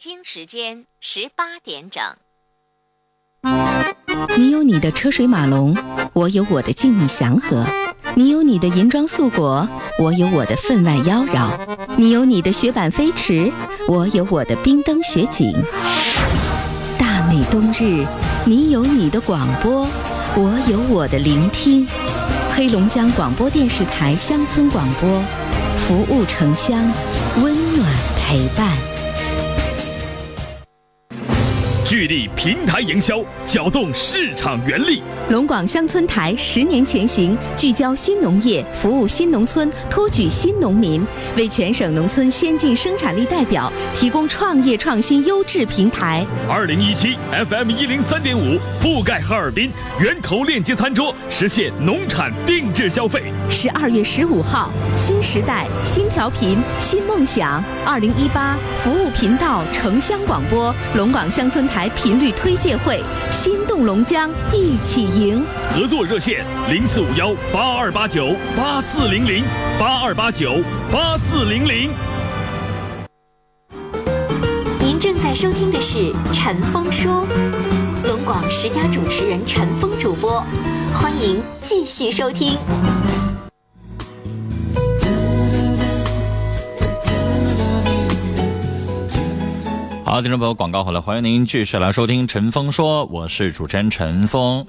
京时间十八点整。你有你的车水马龙，我有我的静谧祥和；你有你的银装素裹，我有我的分外妖娆；你有你的雪板飞驰，我有我的冰灯雪景。大美冬日，你有你的广播，我有我的聆听。黑龙江广播电视台乡村广播，服务城乡，温暖陪伴。聚力平台营销，搅动市场原力。龙广乡村台十年前行，聚焦新农业，服务新农村，托举新农民，为全省农村先进生产力代表提供创业创新优质平台。二零一七 FM 一零三点五覆盖哈尔滨，源头链接餐桌，实现农产定制消费。十二月十五号，新时代新调频新梦想。二零一八服务频道城乡广播龙广乡村台频率推介会，心动龙江，一起赢。合作热线零四五幺八二八九八四零零八二八九八四零零。您正在收听的是《陈峰说》，龙广十佳主持人陈峰主播，欢迎继续收听。好，听众朋友，广告回来，欢迎您继续来收听陈峰说，我是主持人陈峰。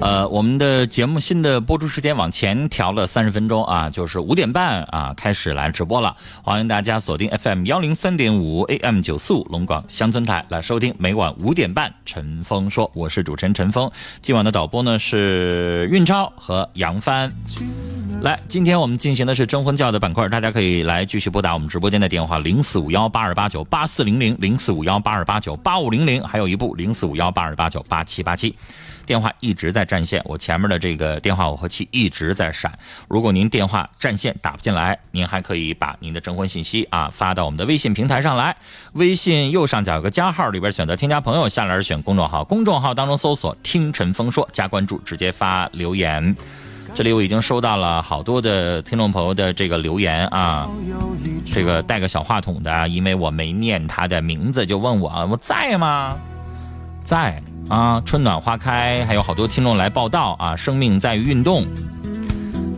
呃，我们的节目新的播出时间往前调了三十分钟啊，就是五点半啊开始来直播了。欢迎大家锁定 FM 幺零三点五 AM 九四五龙广乡村台来收听每晚五点半陈峰说，我是主持人陈峰。今晚的导播呢是运超和杨帆。来，今天我们进行的是征婚教的板块，大家可以来继续拨打我们直播间的电话零四五幺八二八九八四零零零四五幺八二八九八五零零，还有一部零四五幺八二八九八七八七，电话一直在占线，我前面的这个电话耦合器一直在闪。如果您电话占线打不进来，您还可以把您的征婚信息啊发到我们的微信平台上来，微信右上角有个加号，里边选择添加朋友，下来选公众号，公众号当中搜索“听陈峰说”，加关注，直接发留言。这里我已经收到了好多的听众朋友的这个留言啊，这个带个小话筒的，因为我没念他的名字，就问我我在吗？在啊，春暖花开，还有好多听众来报道啊，生命在于运动。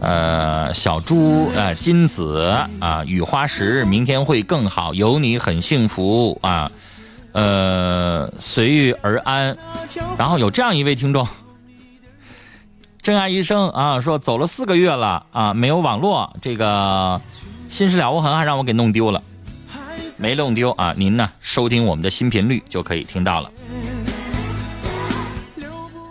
呃，小猪呃，金子啊，雨花石，明天会更好，有你很幸福啊。呃，随遇而安。然后有这样一位听众。真爱医生啊，说走了四个月了啊，没有网络，这个心事了无痕还让我给弄丢了，没弄丢啊，您呢收听我们的新频率就可以听到了。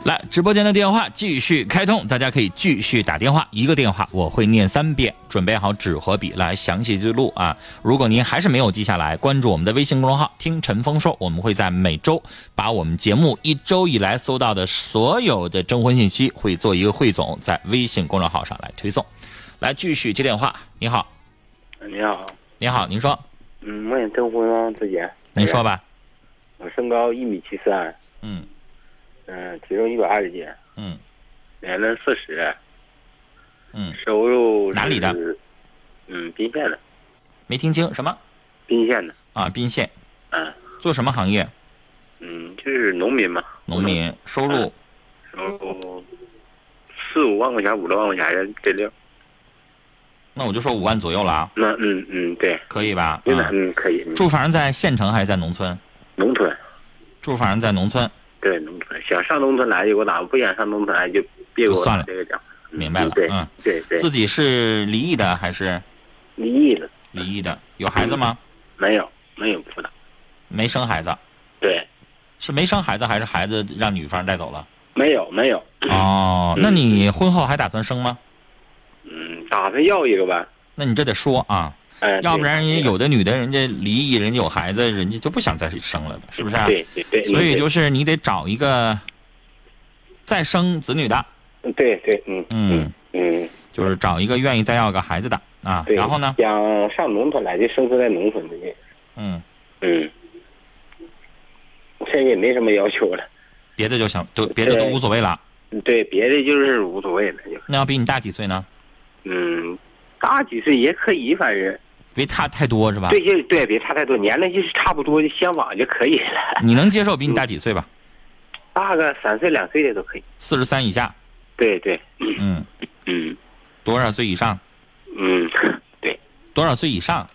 来，直播间的电话继续开通，大家可以继续打电话，一个电话我会念三遍，准备好纸和笔来详细记录啊。如果您还是没有记下来，关注我们的微信公众号“听陈峰说”，我们会在每周把我们节目一周以来搜到的所有的征婚信息会做一个汇总，在微信公众号上来推送。来，继续接电话。你好，你好，你好，您说，嗯，我想征婚啊，自己。您说吧。我身高一米七三，嗯嗯，体重一百二十斤，嗯年龄四十，嗯，收入哪里的？嗯，宾县的，没听清什么宾县的，啊？宾县嗯做什么行业？嗯，就是农民嘛，农民，收入收入四五万块钱，五六万块钱这六。那我就说五万左右了啊，那嗯嗯，对，可以吧？真的啊，嗯可以。嗯住房在县城还是在农村？农村，住房在农村，对农村，想上农村来就给我打，不想上农村来就别给我算了这个奖。嗯明白了嗯对对，自己是离异的还是离异的，离异的？有孩子吗？没有没有不打，没生孩子，对，是没生孩子还是孩子让女方带走了？没有没有。哦，那你婚后还打算生吗？嗯，打算要一个呗。那你这得说啊，哎，要不然人家有的女的，人家离异，人家有孩子，人家就不想再生了的，是不是、啊？对对对，所以就是你得找一个再生子女的，对对，嗯嗯嗯，就是找一个愿意再要个孩子的啊。对。然后呢，想上农村来就生活在农村的，嗯，嗯，这个也没什么要求了，别的就行，都别的都无所谓了。对，别的就是无所谓了，就那要比你大几岁呢？嗯，大几岁也可以，反正别差太多是吧？对，就对，别差太多，年龄就是差不多就相仿就可以了。你能接受比你大几岁吧？大个三岁两岁的都可以。四十三以下，对对，嗯，嗯多少岁以上？嗯，对，多少岁以上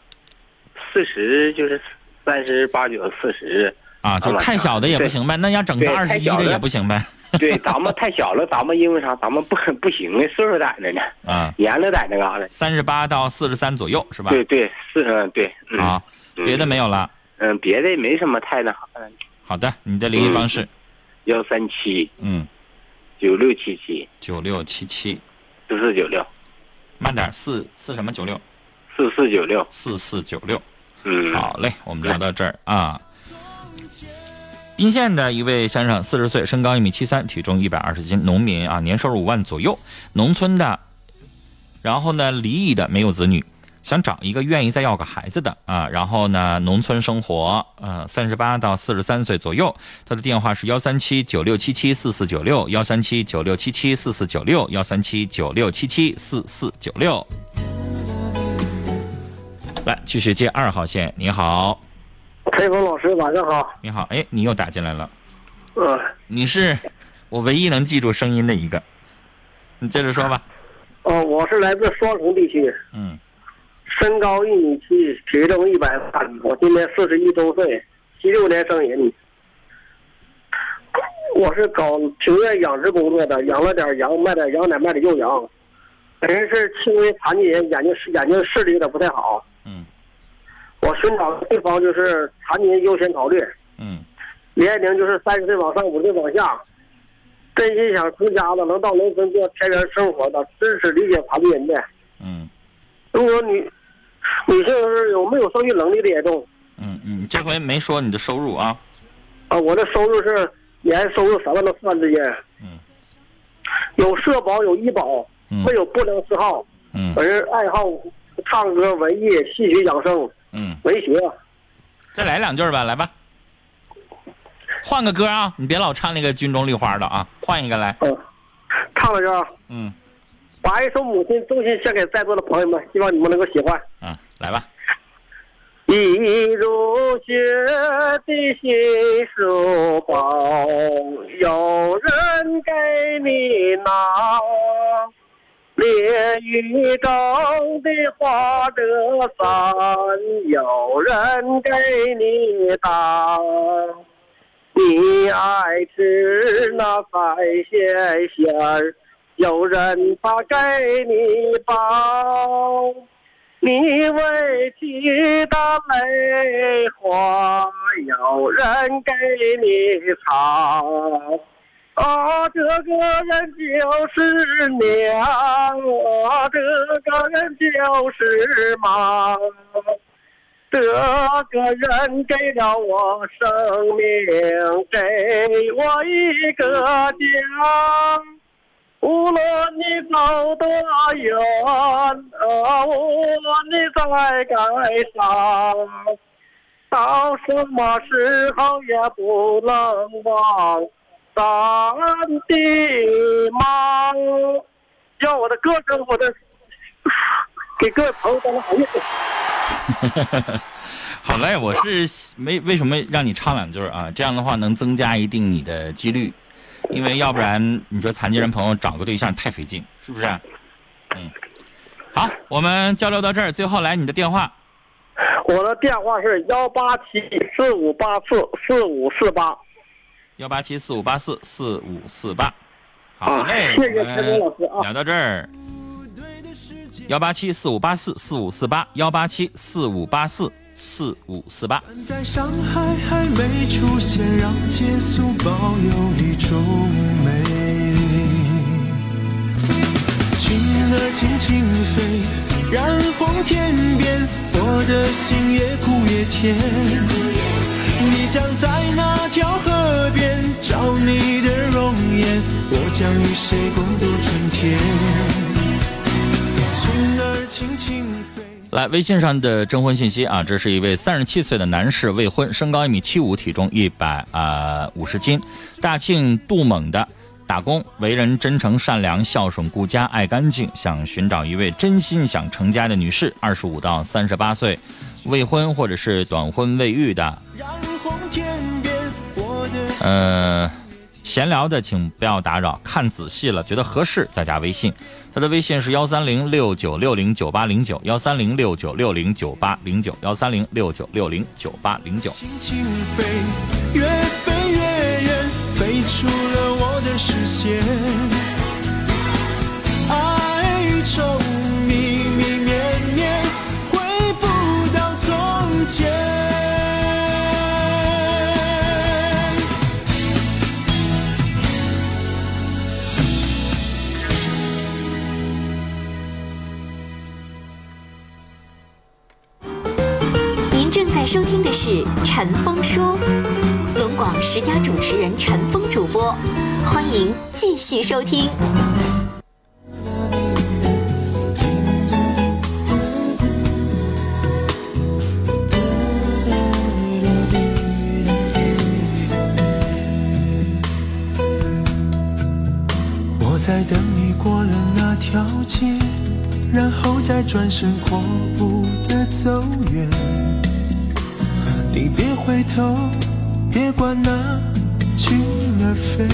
四十就是三十八九四十，啊？就太小的也不行呗，那要整个对二十一的也不行呗？对，咱们太小了，咱们因为啥？咱们不不行啊，岁数在那呢，啊，年龄在那嘎达。三十八到四十三左右是吧？对对，四嗯对，嗯啊，别的没有了。嗯，别的没什么太那啥的。好的，你的联系方式，幺三七嗯，九六七七九六七七，四四九六慢点，四四什么九六，四四九六，四四九六。嗯，好嘞，我们聊到这儿啊。宾县的一位先生，四十岁，身高一米七三，体重一百二十斤，农民啊，年收入五万左右，农村的，然后呢，离异的，没有子女，想找一个愿意再要个孩子的啊，然后呢，农村生活，呃，三十八到四十三岁左右，他的电话是幺三七九六七七四四九六，幺三七九六七七四四九六，幺三七九六七七四四九六。来，继续接二号线，你好。陈峰老师，晚上好。你好，哎，你又打进来了。嗯，你是我唯一能记住声音的一个。你接着说吧。哦，我是来自双城地区，嗯，身高一米七，体重一百三，我今年四十一周岁，七六年生人。我是搞庭院养殖工作的，养了点羊，卖点羊奶，卖点幼羊。本人是轻微残疾人，眼睛视眼睛视力有点不太好。嗯我寻找的地方就是残疾人优先考虑，嗯年龄就是三十岁往上，五十岁往下。真心想成家的，能到农村做田园生活的，支持理解残疾人的。嗯如果女女性是有没有生育能力的也中嗯嗯，这回没说你的收入啊。啊，我的收入是年收入三万到四万之间。嗯，有社保，有医保，嗯没有不良嗜好。嗯本人爱好唱歌、文艺、戏曲养生、嗯，文学。再来两句吧，来吧。换个歌啊，你别老唱那个军中绿花的啊，换一个来。嗯，唱了歌，嗯把一首《母亲》衷心献给在座的朋友们，希望你们能够喜欢。嗯，来吧。一如雪的新书包，有人给你拿；烈雨中的花折伞，有人给你打。你爱吃那海鲜馅儿，有人他给你包。你委屈的泪花，有人给你擦。啊，这个人就是娘，啊，这个人就是妈，这个人给了我生命，给我一个家。无论你走多远，无论你在街上，到什么时候也不能忘咱的妈。让我的歌声，我的给各位朋友带来好运。好嘞，我是没为什么让你唱两句啊？这样的话能增加一定你的几率，因为要不然你说残疾人朋友找个对象太费劲，是不是？嗯，好，我们交流到这儿，最后来你的电话，我的电话是幺八七四五八四四五四八。幺八七四五八四四五四八。好啊嘞，谢谢陈老师啊聊到这儿，幺八七四五八四四五四八，幺八七四五八四四五四八。在上海还没出现，让结束保有一种美。轻儿轻轻飞，染红天边，我的心也苦也甜。你将在那条河边找你的容颜，我将与谁共度春天？轻儿轻轻。来，微信上的征婚信息啊，这是一位三十七岁的男士，未婚，身高一米七五，体重一百啊五十斤，大庆杜蒙的。打工，为人真诚善良、孝顺顾家、爱干净，想寻找一位真心想成家的女士，二十五到三十八岁，未婚或者是短婚未育的。染红天边，我的呃，闲聊的请不要打扰，看仔细了觉得合适再加微信。他的微信是幺三零六九六零九八零九，幺三零六九六零九八零九，幺三零六九六零九八零九。飞，越飞越远，飞出了我的视线。收听的是《陈峰说》，龙广十佳主持人陈峰主播，欢迎继续收听。我在等你过了那条街，然后再转身阔步的走远。你别回头，别管那群儿飞。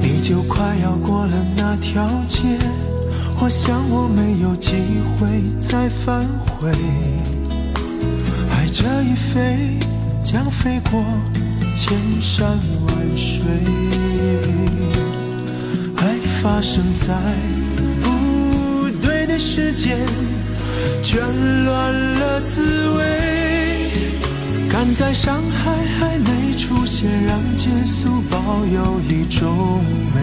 你就快要过了那条街，我想我没有机会再返回。爱这一飞，将飞过千山万水。爱发生在不对的时间，圈乱了滋味。赶在伤害还没出现，让结束保有一种美。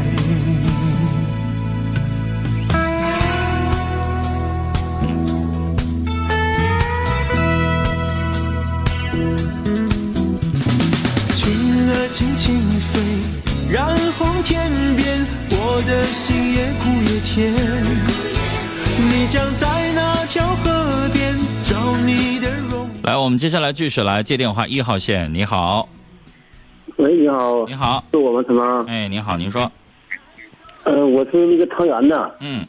轻儿轻轻飞，染红天边，我的心也苦也甜。你将在那条河边找你的容。来，我们接下来继续来接电话，一号线，你好，喂，你好，你好，是我们什么？哎，你好，您说，呃，我是那个汤圆的，嗯。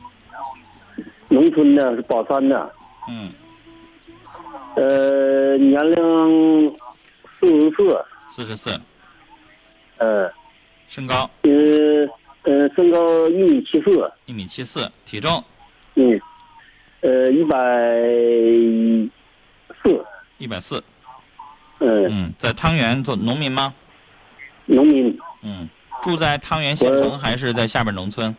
农村的，是宝山的，嗯，呃，年龄四十四，四十四，呃，身高？呃，呃，身高一米七四，一米七四，体重嗯，呃，一百四，一百四，嗯，嗯，在汤原做农民吗？农民，嗯，住在汤原县城还是在下边农村？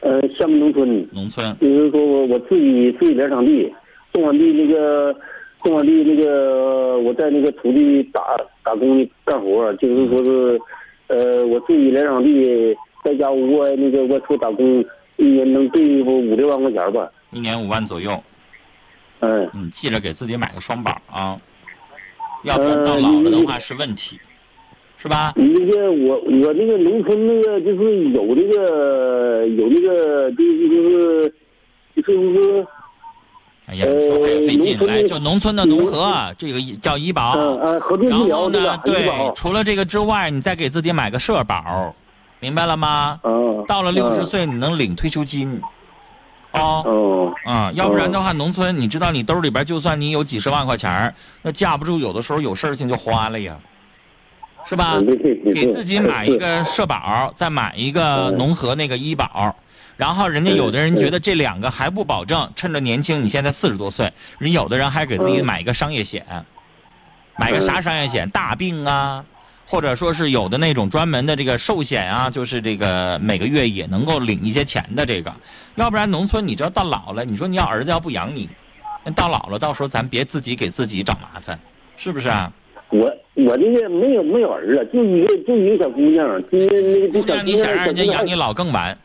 呃，下边农村，农村，就是说我我自己自己连场地，种完地那个种完地那个我在那个土地打打工干活，就是说是，呃，我自己连场地，在家我那个外出打工，一年能对付五六万块钱吧，一年五万左右。嗯，你记着给自己买个双保啊，要不然到老了的话是问题，是吧？你那个我我那个农村那个就是有那个有那个就是就是就是说哎呀，说话也费劲。来，就农村的农合，这个叫医保。然后呢，对，除了这个之外，你再给自己买个社保，明白了吗？哦，到了六十嗯，岁，你能领退休金。哦，哦，啊，要不然的话，农村你知道，你兜里边就算你有几十万块钱那架不住有的时候有事情就花了呀，是吧？给自己买一个社保，再买一个嗯。农合那个医保，然后人家有的人觉得这两个还不保证，趁着年轻，你现在四十多岁，人有的人还给自己嗯。买一个商业险，买个啥商业险？大病啊，或者说是有的那种专门的这个寿险啊，就是这个每个月也能够领一些钱的这个，要不然农村你知道到老了，你说你要儿子要不养你，那到老了到时候咱别自己给自己找麻烦，是不是啊？我我这个没有没有儿子，就一个就一个小姑娘，今年那个小姑娘，你想让人家养你老更晚。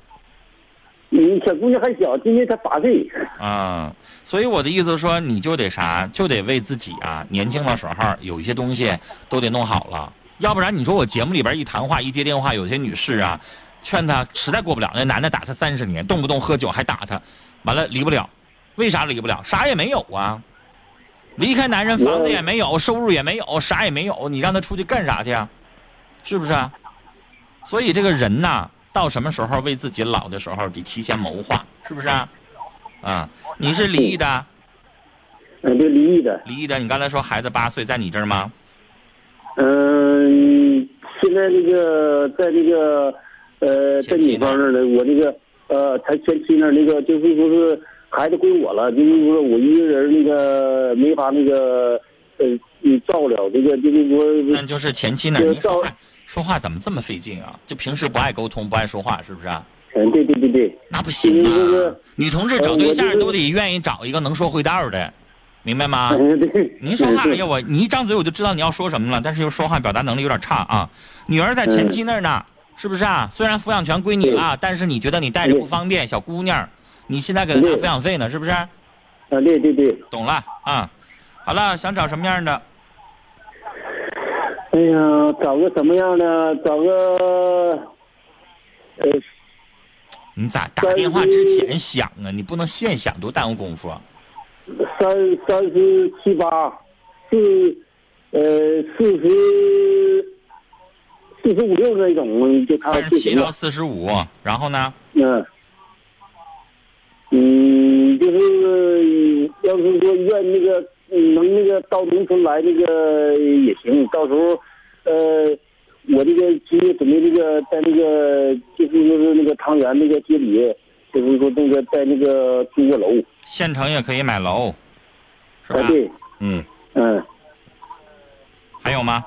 姑娘还，嗯，小姑娘还小，今年才八岁，啊、所以我的意思说，你就得啥，就得为自己啊，年轻的时候有一些东西都得弄好了，要不然你说我节目里边一谈话一接电话，有些女士啊，劝她实在过不了，那男的打她三十年，动不动喝酒还打她，完了离不了，为啥离不了？啥也没有啊，离开男人，房子也没有，收入也没有，啥也没有，你让他出去干啥去啊？是不是啊？所以这个人呐，到什么时候为自己老的时候得提前谋划，是不是啊？啊，你是离异的，嗯，对，离异的。离异的，你刚才说孩子八岁，在你这儿吗？嗯，现在那个在那个呃，在女方那儿呢，我那个呃，他前妻那儿那个就是说是孩子归我了，就是说我一个人那个没法那个呃嗯照了，这个就是说那就是前妻那儿，您说话说话怎么这么费劲啊？就平时不爱沟通，不爱说话，是不是啊？嗯，对对对对，那不行啊！女同志找呃对象都得愿意找一个能说会道的，明白吗？您说话，哎对呀，我你一张嘴我就知道你要说什么了，但是又说话表达能力有点差啊。女儿在前妻那儿呢，是不是啊？虽然抚养权归你了，但是你觉得你带着不方便，小姑娘，你现在给她拿抚养费呢，是不是？啊，对对对，懂了啊。好了，想找什么样的？哎呀，找个什么样的？找个呃你咋打电话之前想啊？你不能现想，多耽误功夫啊！三三十七八，四呃四十四十五六那种，就他三十。七到四十五，然后呢？嗯嗯，就是要是说愿那个嗯能那个到农村来那个也行，到时候呃我这个今天准备那个在那个就是就是那个汤圆那个街里，就是说那个在那个租个楼，县城也可以买楼，是吧？啊对，嗯，嗯还有吗？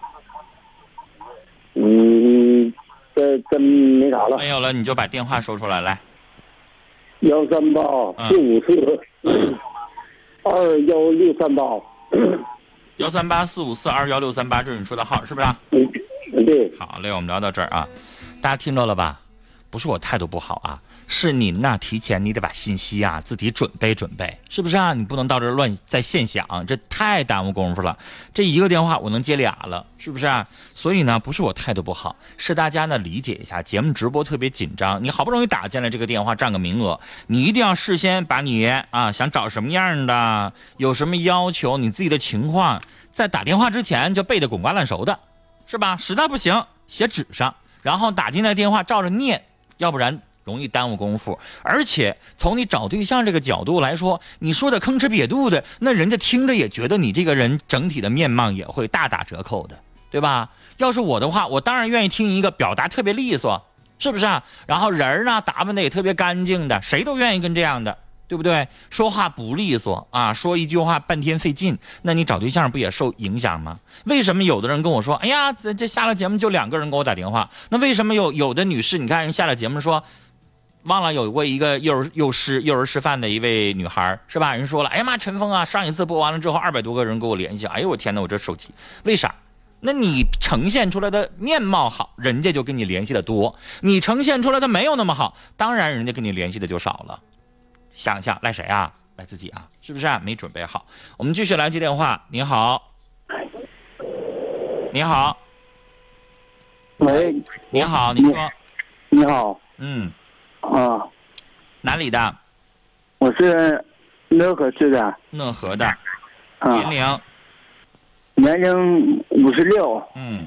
嗯，这真没啥了。没有了，你就把电话说出来，来。幺三八嗯四五四 二幺六三八，幺三八四五四二幺六三八，这是你说的号，是不是啊？嗯，对，好嘞，我们聊到这儿啊，大家听着了吧？不是我态度不好啊，是您呐，提前你得把信息啊自己准备准备，是不是啊？你不能到这乱在线想，这太耽误功夫了。这一个电话我能接俩了，是不是啊？所以呢，不是我态度不好，是大家呢理解一下，节目直播特别紧张，你好不容易打进来这个电话占个名额，你一定要事先把你啊想找什么样的，有什么要求，你自己的情况，在打电话之前就背得滚瓜烂熟的。是吧？实在不行写纸上，然后打进来电话照着念，要不然容易耽误功夫。而且从你找对象这个角度来说，你说的吭哧瘪肚的，那人家听着也觉得你这个人整体的面貌也会大打折扣的，对吧？要是我的话，我当然愿意听一个表达特别利索，是不是啊？然后人儿呢打扮的也特别干净的，谁都愿意跟这样的。对不对？说话不利索啊，说一句话半天费劲，那你找对象不也受影响吗？为什么有的人跟我说，哎呀，这这下了节目就两个人给我打电话？那为什么有有的女士，你看人下了节目说，忘了有过一个幼儿幼师幼儿师范的一位女孩是吧？人说了，哎呀妈，陈峰啊，上一次播完了之后，二百多个人给我联系，哎呦我天哪，我这手机为啥？那你呈现出来的面貌好，人家就跟你联系的多；你呈现出来的没有那么好，当然人家跟你联系的就少了。想想赖谁啊？赖自己啊，是不是、啊？没准备好。我们继续来接电话。你好，你好，喂，你好，你说，你好嗯，啊，哪里的？我是讷河市的。讷河的，啊。年，龄，年龄五十六，嗯，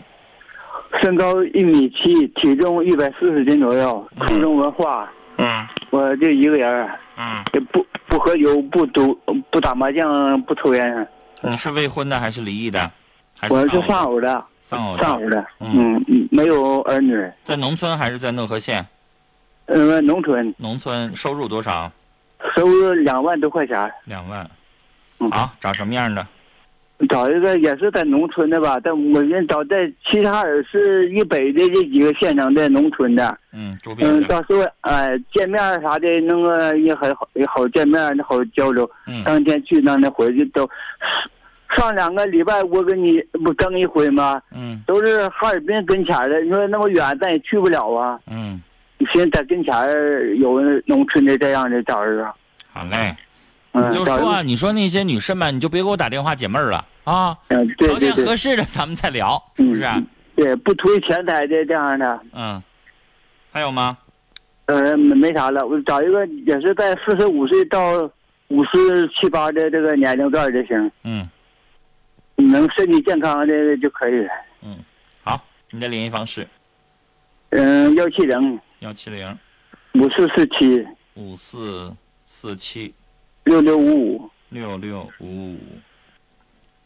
身高一米七，体重一百四十斤左右，嗯。初中文化。嗯。我就一个人，嗯，也不不喝酒，不赌，不打麻将，不抽烟。你是未婚的还是离异的？还我是丧偶的，丧偶的？丧偶的，嗯嗯，嗯没有儿女，在农村还是在讷河县？呃，农村，农村收入多少？收入两万多块钱。两万。嗯好，找什么样的？找一个也是在农村的吧，但我们找在齐齐哈尔市以北的这几个县城的农村的，嗯，周边嗯，到时候哎见面啥的，那个也很好，也好见面，好交流。嗯当天去，当天回去都，上两个礼拜我跟你不更一回吗？嗯都是哈尔滨跟前的，你说那么远咱也去不了啊。嗯，现在在跟前儿有农村的这样的找一个，好嘞。嗯，你就说啊，你说那些女士们，你就别给我打电话解闷儿了啊。嗯，对条件合适的咱们再聊，是不是？嗯对，不图钱财的这样的，嗯，还有吗？呃，没没啥了。我找一个也是在四十五岁到五十七八的这个年龄段就行，嗯能身体健康的就可以了。嗯，好，你的联系方式嗯，幺七零幺七零。五四四七。五四四七。六六五五。六六五五，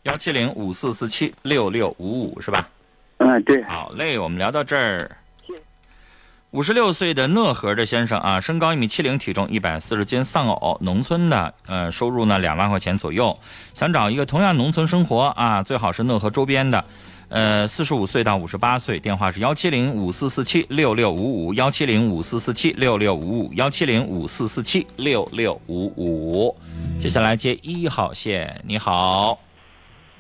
幺七零五四四七六六五五是吧？嗯，对，好嘞，我们聊到这儿。五十六岁的讷河的先生啊，身高一米七零，体重一百四十斤，丧偶，农村的，呃，收入呢两万块钱左右，想找一个同样农村生活啊，最好是讷河周边的，呃，四十五岁到五十八岁，电话是幺七零五四四七六六五五，幺七零五四四七六六五五，幺七零五四四七六六五五。接下来接一号线，你好，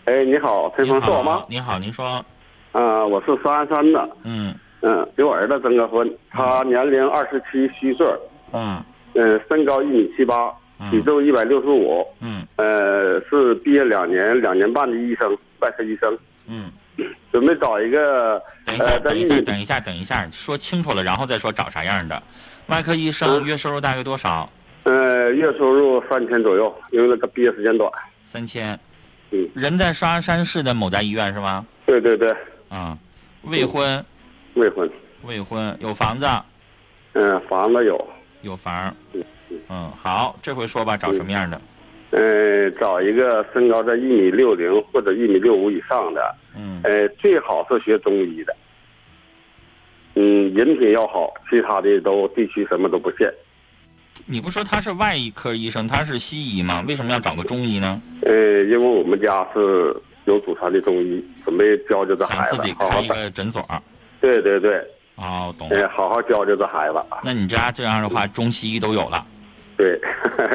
哎，你好，陈你峰是我吗？好，？你好，您说，嗯、我是三山的，嗯。嗯，给我儿子征个婚，他年龄二十七虚岁，嗯。呃，身高一米七八，体重一百六十五，嗯。呃，是毕业两年两年半的医生，外科医生，嗯。准备找一个等一下，等一下，等一下，等一下，说清楚了，然后再说找啥样的。外科医生月收入大约多少？呃月收入三千左右，因为那个毕业时间短。三千。嗯，人在刷山市的某家医院是吗？对对对，啊、未婚，未婚，未婚，有房子，嗯、房子有，有房。嗯，好，这回说吧，找什么样的？呃，找一个身高在一米六零或者一米六五以上的，嗯呃，最好是学中医的。嗯，人品要好，其他的都地区什么都不限。你不说他是外科医生，他是西医吗？为什么要找个中医呢？呃，因为我们家是有祖传的中医，准备教教这孩子自己，开一。个诊所。对对对，哦，懂呃，了。好好教教这孩子。那你家这样的话，中西医都有了。对，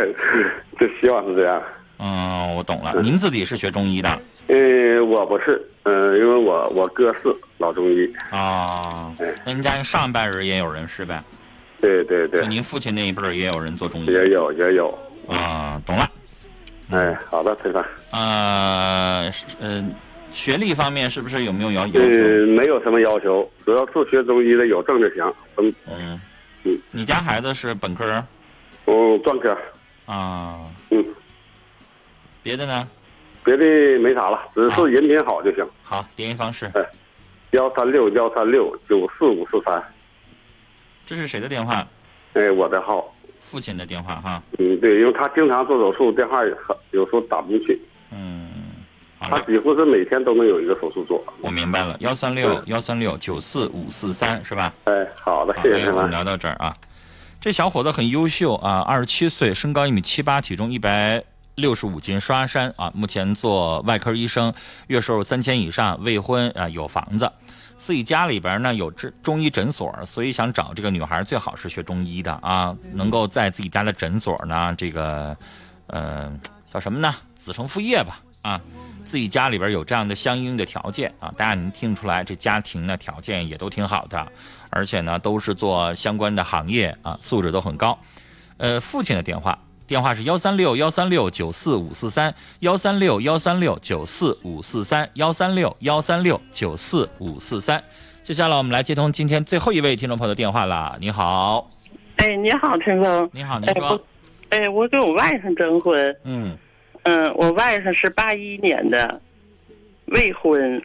就希望是这样。嗯，我懂了。您自己是学中医的呃，我不是，嗯、因为我我哥是老中医。啊？那您家上一辈人也有人是呗？对对对就，您父亲那一辈儿也有人做中医也有也有。啊？懂了。哎，好的，陈凡。呃，是呃，学历方面是不是有没有要要求？呃，没有什么要求，主要是学中医的有证就行。嗯嗯嗯，你家孩子是本科儿嗯，专科。啊？嗯，别的呢？别的没啥了，只是人品好就行。好，联系方式，幺三六幺三六九四五四三，这是谁的电话？哎，我的号。父亲的电话哈。嗯，对，因为他经常做手术，电话有时候打不进去。嗯，好他，几乎是每天都能有一个手术做。我明白了。幺三六幺三六九四五四三是吧？哎，好的，谢谢我们聊到这儿啊。这小伙子很优秀啊，二十七岁，身高一米七八，体重一百六十五斤，刷山啊，目前做外科医生，月收入三千以上，未婚啊，有房子，自己家里边呢有这中医诊所，所以想找这个女孩最好是学中医的啊，能够在自己家的诊所呢，这个，呃，叫什么呢？子承父业吧啊。自己家里边有这样的相应的条件啊，大家能听出来，这家庭呢条件也都挺好的，而且呢都是做相关的行业啊，素质都很高。呃，父亲的电话，电话是幺三六幺三六九四五四三，幺三六幺三六九四五四三，幺三六幺三六九四五四三。接下来我们来接通今天最后一位听众朋友的电话了。你好，哎，你好，陈峰。你好，您哎，说，，哎，我给我外甥征婚。嗯，嗯，我外甥是八一年的，未婚，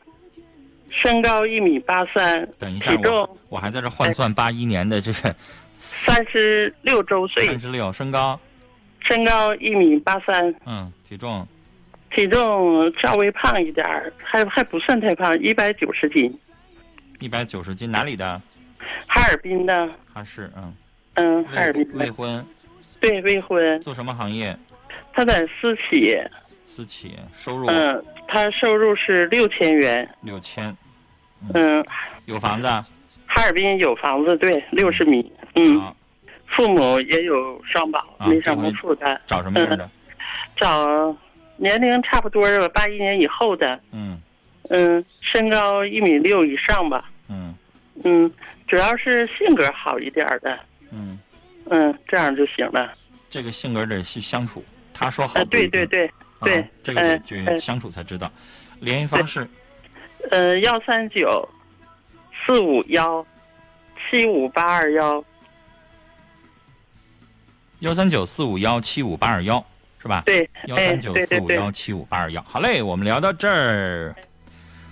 身高一米八三，等一下体重我我还在这换算八一年的这个三十六周岁。三，十六，身高，身高一米八三，嗯，体重？体重稍微胖一点儿，还还不算太胖，一百九十斤，一百九十斤，哪里的？哈尔滨的，哈市嗯，嗯，哈尔滨，未婚，对，未婚，做什么行业？他在私企，私企，收入？嗯，他收入是六千元，六千，嗯，有房子，哈尔滨有房子，对，六十米，嗯。好，父母也有双保，啊没什么负担。找什么样的？找年龄差不多的，八一年以后的，嗯嗯，身高一米六以上吧，嗯嗯，主要是性格好一点的，嗯，嗯，这样就行了。这个性格得去相处。他说好对对对，啊对这个得去相处才知道。联系方式呃，幺三九四五幺七五八二幺，幺三九四五幺七五八二幺是吧？对，哎，幺三九四五幺，七五八二幺。好嘞，我们聊到这儿。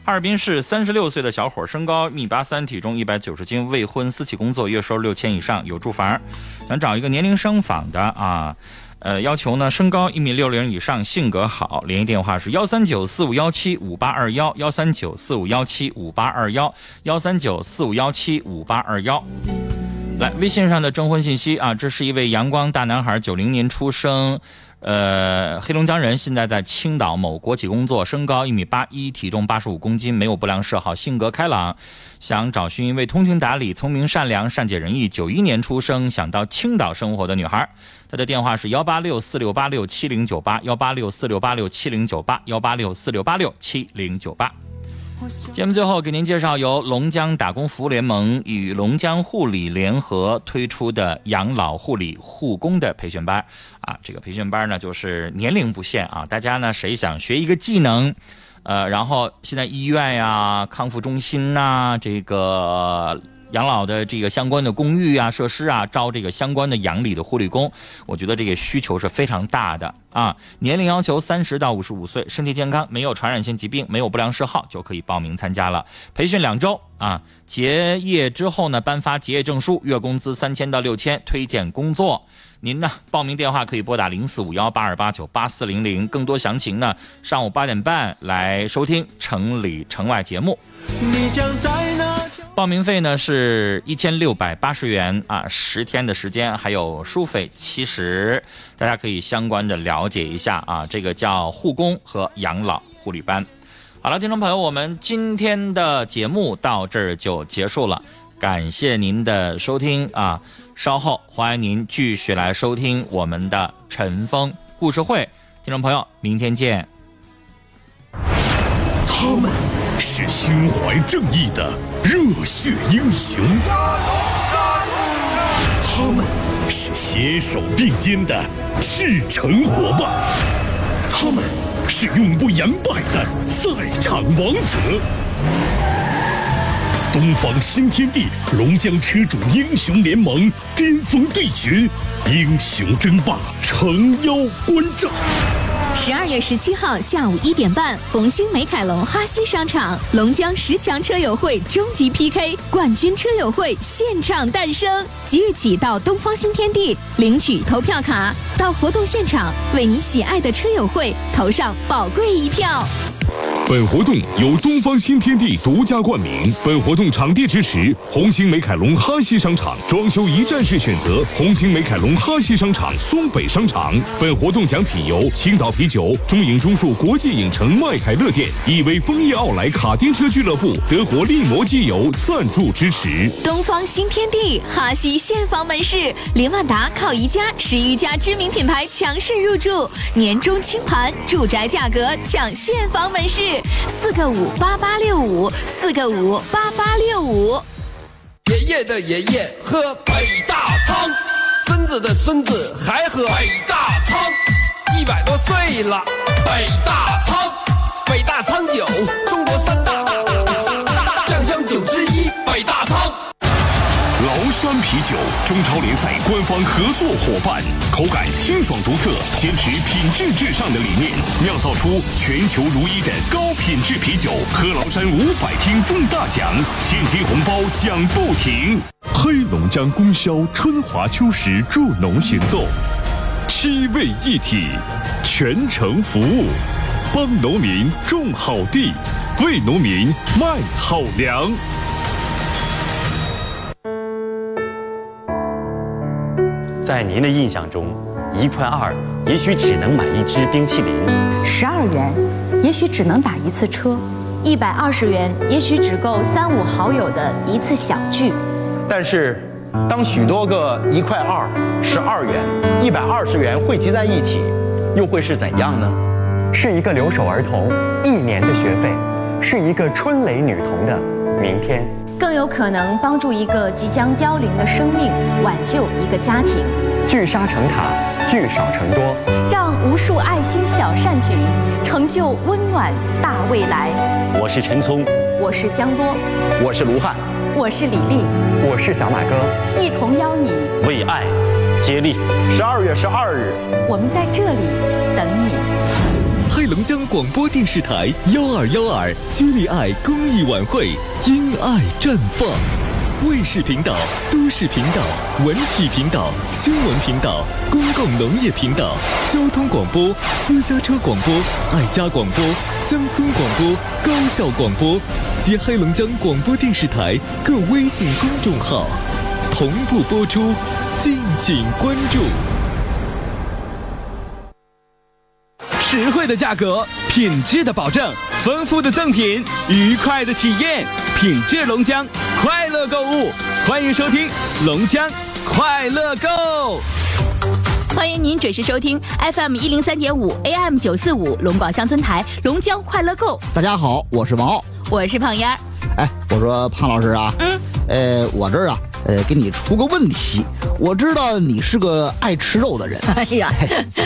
哈尔滨市三十六岁的小伙，身高一米八三，体重一百九十斤，未婚，私企工作，月收入六千以上，有住房，想找一个年龄相仿的啊。呃，要求呢，身高一米六零以上，性格好。联系电话是幺三九四五幺七五八二幺，幺三九四五幺七五八二幺，幺三九四五幺七五八二幺。来，微信上的征婚信息啊，这是一位阳光大男孩，九零年出生，呃，黑龙江人，现在在青岛某国企工作，身高一米八一，体重八十五公斤，没有不良嗜好，性格开朗，想找寻一位通情达理、聪明善良、善解人意，九一年出生，想到青岛生活的女孩。她的电话是幺八六四六八六七零九八，幺八六四六八六七零九八，幺八六四六八六七零九八。节目最后给您介绍由龙江打工服务联盟与龙江护理联合推出的养老护理护工的培训班啊，这个培训班呢就是年龄不限啊，大家呢谁想学一个技能，呃，然后现在医院呀、康复中心呐，这个。养老的这个相关的公寓啊、设施啊，招这个相关的养理的护理工，我觉得这个需求是非常大的啊。年龄要求三十到五十五岁，身体健康，没有传染性疾病，没有不良嗜好就可以报名参加了。培训两周啊，结业之后呢，颁发结业证书，月工资三千到六千，推荐工作。您呢，报名电话可以拨打零四五幺八二八九八四零零，更多详情呢，上午八点半来收听城里城外节目。你将在那报名费呢是一千六百八十元啊，十天的时间，还有书费七十，大家可以相关的了解一下啊。这个叫护工和养老护理班。好了，听众朋友，我们今天的节目到这儿就结束了，感谢您的收听啊。稍后欢迎您继续来收听我们的晨风故事会，听众朋友，明天见。他们是胸怀正义的热血英雄，他们是携手并肩的赤诚伙伴，他们是永不言败的赛场王者。东方新天地龙江车主英雄联盟巅峰对决，英雄争霸，诚邀观战。十二月十七号下午一点半，红星美凯龙哈西商场龙江十强车友会终极 PK 冠军车友会现场诞生。即日起到东方新天地领取投票卡，到活动现场为你喜爱的车友会投上宝贵一票。本活动由东方新天地独家冠名。本活动场地支持红星美凯龙哈西商场，装修一站式选择红星美凯龙哈西商场松北商场。本活动奖品由青岛啤酒、中影中数国际影城麦凯乐店、以为枫叶奥莱卡丁车俱乐部、德国力摩机油赞助支持。东方新天地哈西现房门市，林万达靠宜家十余家知名品牌强势入驻，年终清盘，住宅价格抢现房门是，四个五八八六五，四个五八八六五。爷爷的爷爷喝北大仓，孙子的孙子还喝北大仓，一百多岁了，北大仓，北大仓酒，中国山啤酒，中超联赛官方合作伙伴，口感清爽独特，坚持品质至上的理念，酿造出全球如一的高品质啤酒。喝崂山五百听中大奖，现金红包奖不停。黑龙江供销春华秋实助农行动，七位一体，全程服务，帮农民种好地，为农民卖好粮。在您的印象中，一块二也许只能买一支冰淇淋，十二元，也许只能打一次车；一百二十元，也许只够三五好友的一次小聚。但是，当许多个一块二、十二元、一百二十元汇集在一起，又会是怎样呢？是一个留守儿童一年的学费，是一个春蕾女童的明天。更有可能帮助一个即将凋零的生命，挽救一个家庭。聚沙成塔，聚少成多，让无数爱心小善举成就温暖大未来。我是陈聪，我是江多，我是卢汉，我是李丽，我是小马哥，一同邀你为爱接力。十二月十二日，我们在这里等你。黑龙江广播电视台幺二幺二接力爱公益晚会，因爱绽放。卫视频道、都市频道、文体频道、新闻频道、公共农业频道、交通广播、私家车广播、爱家广播、乡村广播、高校广播及黑龙江广播电视台各微信公众号同步播出，敬请关注。实惠的价格，品质的保证，丰富的赠品，愉快的体验，品质龙江，快乐购物，欢迎收听龙江快乐购。欢迎您准时收听 FM 一零三点五 AM 九四五龙广乡村台龙江快乐购。大家好，我是王傲，我是胖丫。哎，我说胖老师啊，嗯，呃，我这儿啊，呃，给你出个问题。我知道你是个爱吃肉的人。哎呀，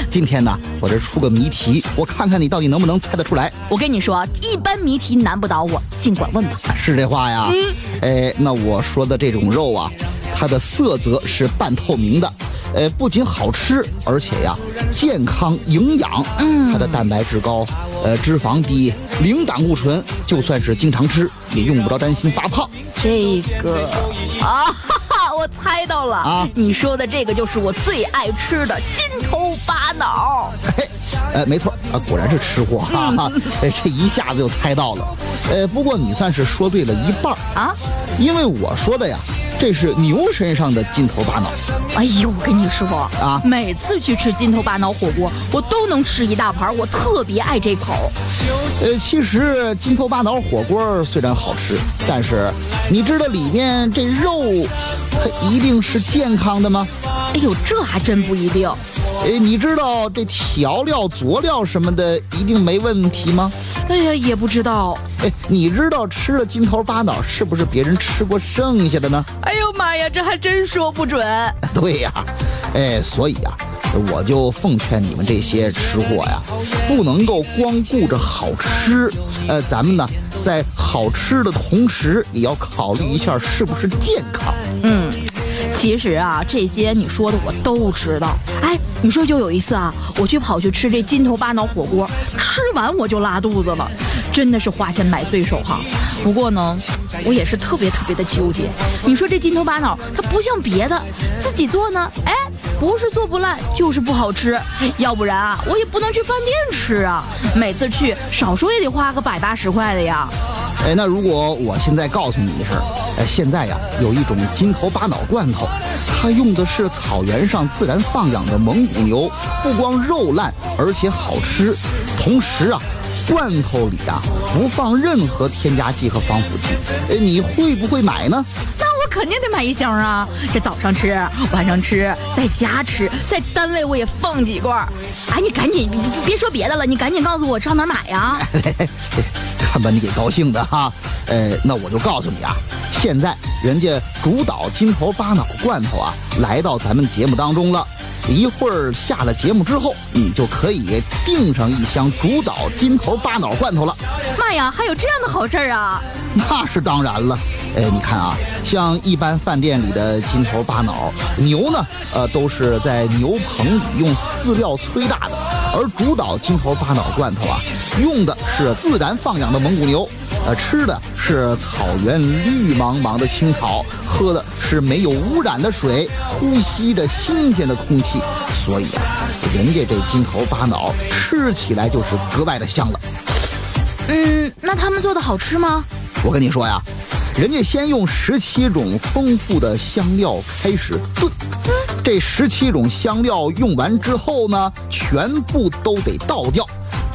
今天呢，我这出个谜题，我看看你到底能不能猜得出来。我跟你说，一般谜题难不倒我，尽管问吧。是这话呀？嗯。哎，那我说的这种肉啊，它的色泽是半透明的。呃，不仅好吃，而且呀，健康营养。嗯，它的蛋白质高，呃，脂肪低，零胆固醇，就算是经常吃，也用不着担心发胖。这个啊，哈哈，我猜到了啊！你说的这个就是我最爱吃的金头巴脑。嘿，呃，没错啊，果然是吃货 哈哈！哎，这一下子就猜到了。呃，不过你算是说对了一半啊，因为我说的呀。这是牛身上的筋头巴脑。哎呦，我跟你说啊，每次去吃筋头巴脑火锅，我都能吃一大盘，我特别爱这口。呃，其实筋头巴脑火锅虽然好吃，但是你知道里面这肉，它一定是健康的吗？哎呦，这还真不一定。哎，你知道这调料佐料什么的一定没问题吗？哎呀，也不知道。哎，你知道吃了筋头巴脑是不是别人吃过剩下的呢？哎呦妈呀，这还真说不准。对呀，哎，所以呀，我就奉劝你们这些吃货呀，不能够光顾着好吃，呃，咱们呢在好吃的同时，也要考虑一下是不是健康。嗯。其实啊，这些你说的我都知道。哎，你说就有一次啊，我去跑去吃这筋头巴脑火锅，吃完我就拉肚子了，真的是花钱买罪受哈。不过呢，我也是特别特别的纠结。你说这金头巴脑，它不像别的，自己做呢，哎，不是做不烂，就是不好吃。要不然啊，我也不能去饭店吃啊，每次去少说也得花个百八十块的呀。哎，那如果我现在告诉你一声，哎，现在呀有一种金头巴脑罐头，它用的是草原上自然放养的蒙古牛，不光肉烂，而且好吃，同时啊，罐头里啊不放任何添加剂和防腐剂，哎，你会不会买呢？那我肯定得买一箱啊！这早上吃，晚上吃，在家吃，在单位我也放几罐。哎，你赶紧，别说别的了，你赶紧告诉我上哪买呀？看把你给高兴的哈，呃，那我就告诉你啊，现在人家主导金头巴脑罐头啊，来到咱们节目当中了。一会儿下了节目之后，你就可以订上一箱主导金头巴脑罐头了。妈呀，还有这样的好事啊！那是当然了。哎，你看啊，像一般饭店里的金头巴脑牛呢，呃，都是在牛棚里用饲料催大的，而主导金头巴脑罐头啊，用的是自然放养的蒙古牛，呃，吃的是草原绿茫茫的青草，喝的是没有污染的水，呼吸着新鲜的空气，所以啊，人家这筋头巴脑吃起来就是格外的香了。嗯，那他们做的好吃吗？我跟你说呀。人家先用十七种丰富的香料开始炖，这十七种香料用完之后呢，全部都得倒掉，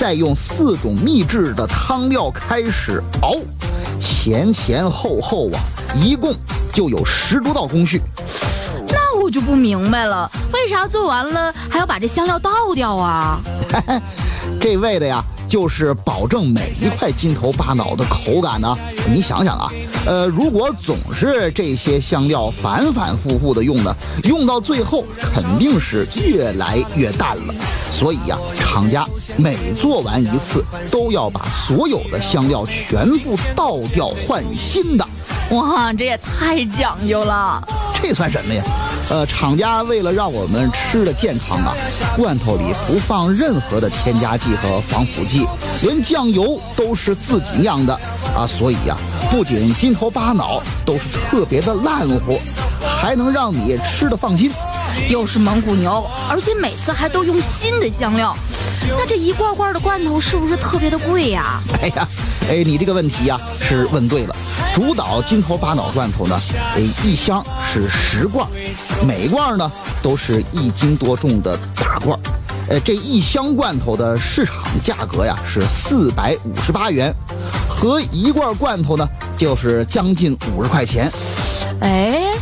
再用四种秘制的汤料开始熬，前前后后啊，一共就有十多道工序。那我就不明白了，为啥做完了还要把这香料倒掉啊？这为的呀。就是保证每一块筋头巴脑的口感呢。你想想啊，呃，如果总是这些香料反反复复的用呢，用到最后肯定是越来越淡了。所以呀，厂家每做完一次都要把所有的香料全部倒掉换新的。哇，这也太讲究了。这算什么呀？呃，厂家为了让我们吃的健康啊，罐头里不放任何的添加剂和防腐剂，连酱油都是自己酿的啊，所以呀、不仅筋头巴脑都是特别的烂乎，还能让你吃的放心。又是蒙古牛，而且每次还都用新的香料，那这一罐罐的罐头是不是特别的贵呀、哎呀，哎，你这个问题呀、是问对了。主导筋头巴脑罐头呢，哎，一箱是十罐，每罐呢都是一斤多重的大罐。呃，这一箱罐头的市场价格呀是四百五十八元，和一罐罐头呢就是将近五十块钱。哎，这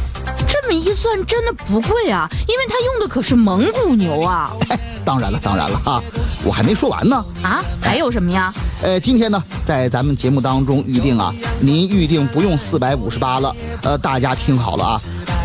么一算真的不贵啊，因为它用的可是蒙古牛啊。当然了，当然了啊，我还没说完呢。啊，还有什么呀？呃，今天呢，在咱们节目当中预定啊，您预定不用四百五十八了。呃，大家听好了啊，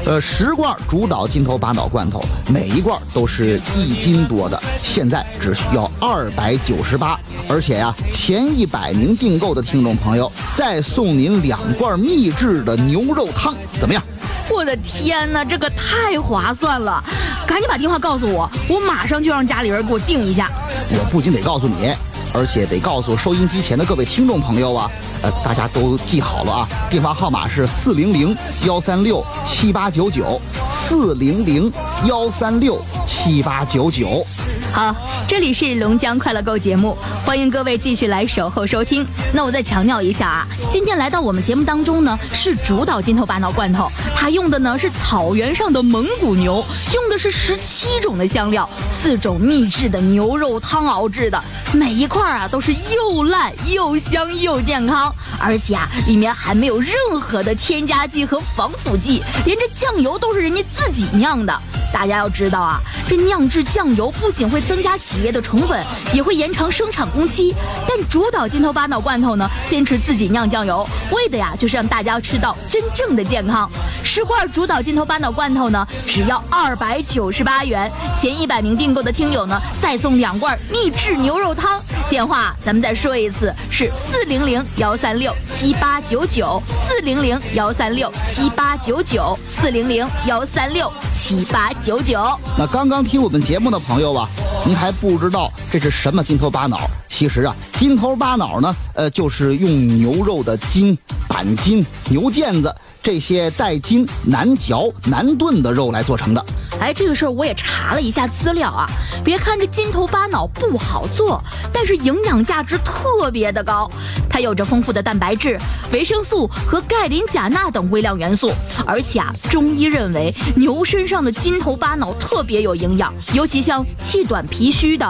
呃，十罐主导筋头巴脑罐头，每一罐都是一斤多的，现在只需要二百九十八，而且呀、前一百名订购的听众朋友再送您两罐秘制的牛肉汤，怎么样？我的天哪，这个太划算了！赶紧把电话告诉我，我马上就让家里人给我订一下。我不仅得告诉你，而且得告诉收音机前的各位听众朋友啊，呃，大家都记好了啊，电话号码是四零零幺三六七八九九，四零零幺三六七八九九。好，这里是龙江快乐购节目，欢迎各位继续来守候收听。那我再强调一下啊，今天来到我们节目当中呢，是主导筋头巴脑罐头，它用的呢是草原上的蒙古牛，用的是十七种的香料，四种秘制的牛肉汤熬制的，每一块啊都是又烂又香又健康，而且啊里面还没有任何的添加剂和防腐剂，连这酱油都是人家自己酿的。大家要知道啊，这酿制酱油不仅会增加企业的成本，也会延长生产工期。但主导筋头巴脑罐头呢，坚持自己酿酱油，为的呀就是让大家吃到真正的健康。十罐主导筋头巴脑罐头呢，只要二百九十八元，前一百名订购的听友呢，再送两罐秘制牛肉汤。电话咱们再说一次，是四零零幺三六七八九九，四零零幺三六七八九九，四零零幺三六七八九九。那刚刚听我们节目的朋友啊，您还不知道这是什么筋头巴脑？其实啊，筋头巴脑呢，呃，就是用牛肉的筋、板筋、牛腱子这些带筋、难嚼、难炖的肉来做成的。哎，这个事儿我也查了一下资料啊。别看这筋头巴脑不好做，但是营养价值特别的高。它有着丰富的蛋白质、维生素和钙、磷、钾、钠等微量元素。而且啊，中医认为牛身上的筋头巴脑特别有营养，尤其像气短脾虚的。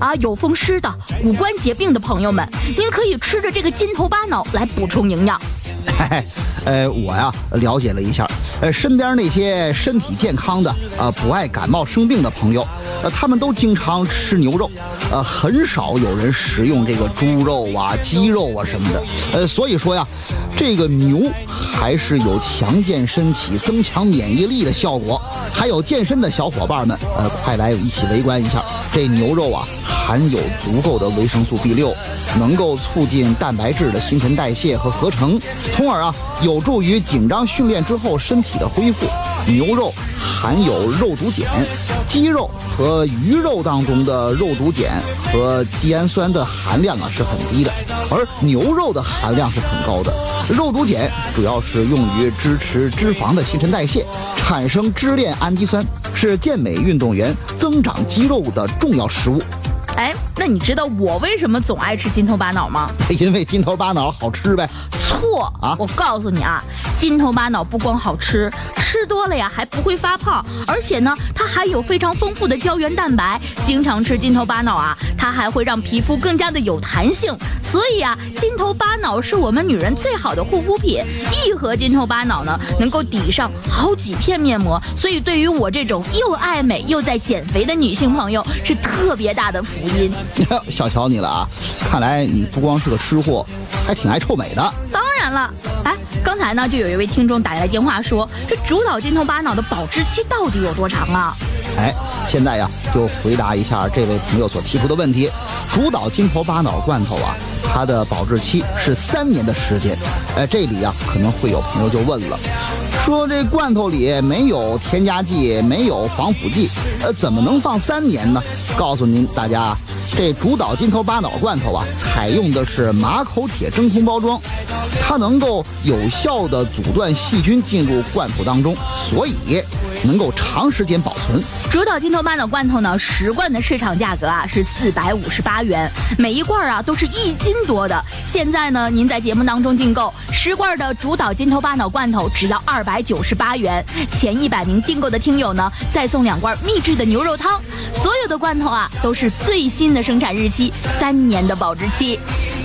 啊，有风湿的、骨关节病的朋友们，您可以吃着这个筋头巴脑来补充营养。嘿嘿，呃，我呀了解了一下，呃，身边那些身体健康的，呃，不爱感冒生病的朋友，呃，他们都经常吃牛肉，呃，很少有人食用这个猪肉啊、鸡肉啊什么的，呃，所以说呀，这个牛还是有强健身体、增强免疫力的效果。还有健身的小伙伴们，呃，快来一起围观一下，这牛肉啊。含有足够的维生素 B 六，能够促进蛋白质的新陈代谢和合成，从而啊有助于紧张训练之后身体的恢复。牛肉含有肉毒碱，鸡肉和鱼肉当中的肉毒碱和肌氨酸的含量啊是很低的，而牛肉的含量是很高的。肉毒碱主要是用于支持脂肪的新陈代谢，产生支链氨基酸，是健美运动员增长肌肉的重要食物。哎，那你知道我为什么总爱吃筋头巴脑吗？因为筋头巴脑好吃呗。错啊！我告诉你啊，筋头巴脑不光好吃，吃多了呀还不会发胖，而且呢，它还有非常丰富的胶原蛋白。经常吃筋头巴脑啊，它还会让皮肤更加的有弹性。所以啊，筋头巴脑是我们女人最好的护肤品。一盒筋头巴脑呢，能够抵上好几片面膜。所以对于我这种又爱美又在减肥的女性朋友，是特别大的福音。小瞧你了啊！看来你不光是个吃货，还挺爱臭美的。当然了，哎，刚才呢就有一位听众打来电话说，这主导筋头巴脑的保质期到底有多长啊？哎，现在呀就回答一下这位朋友所提出的问题。主导筋头巴脑罐头啊，它的保质期是三年的时间，呃，这里啊可能会有朋友就问了，说这罐头里没有添加剂，没有防腐剂，呃，怎么能放三年呢？告诉您大家啊，这主导金头巴脑罐头啊，采用的是马口铁真空包装，它能够有效的阻断细菌进入罐头当中，所以能够长时间保存。主导金头巴脑罐头呢，十罐的市场价格啊是四百五十八元，每一罐啊都是一斤多的。现在呢，您在节目当中订购十罐的主导金头巴脑罐头，只要二百九十八元。前一百名订购的听友呢，再送两罐秘制的牛肉汤。所有的罐头啊，都是最新的生产日期，三年的保质期。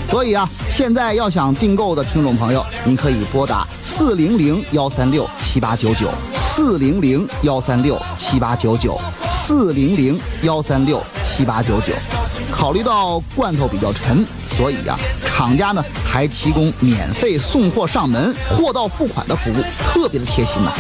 所以啊，现在要想订购的听众朋友，您可以拨打四零零幺三六七八九九，四零零幺三六七八九九，四零零幺三六七八九九。考虑到罐头比较沉，所以呀、厂家呢还提供免费送货上门、货到付款的服务，特别的贴心呐、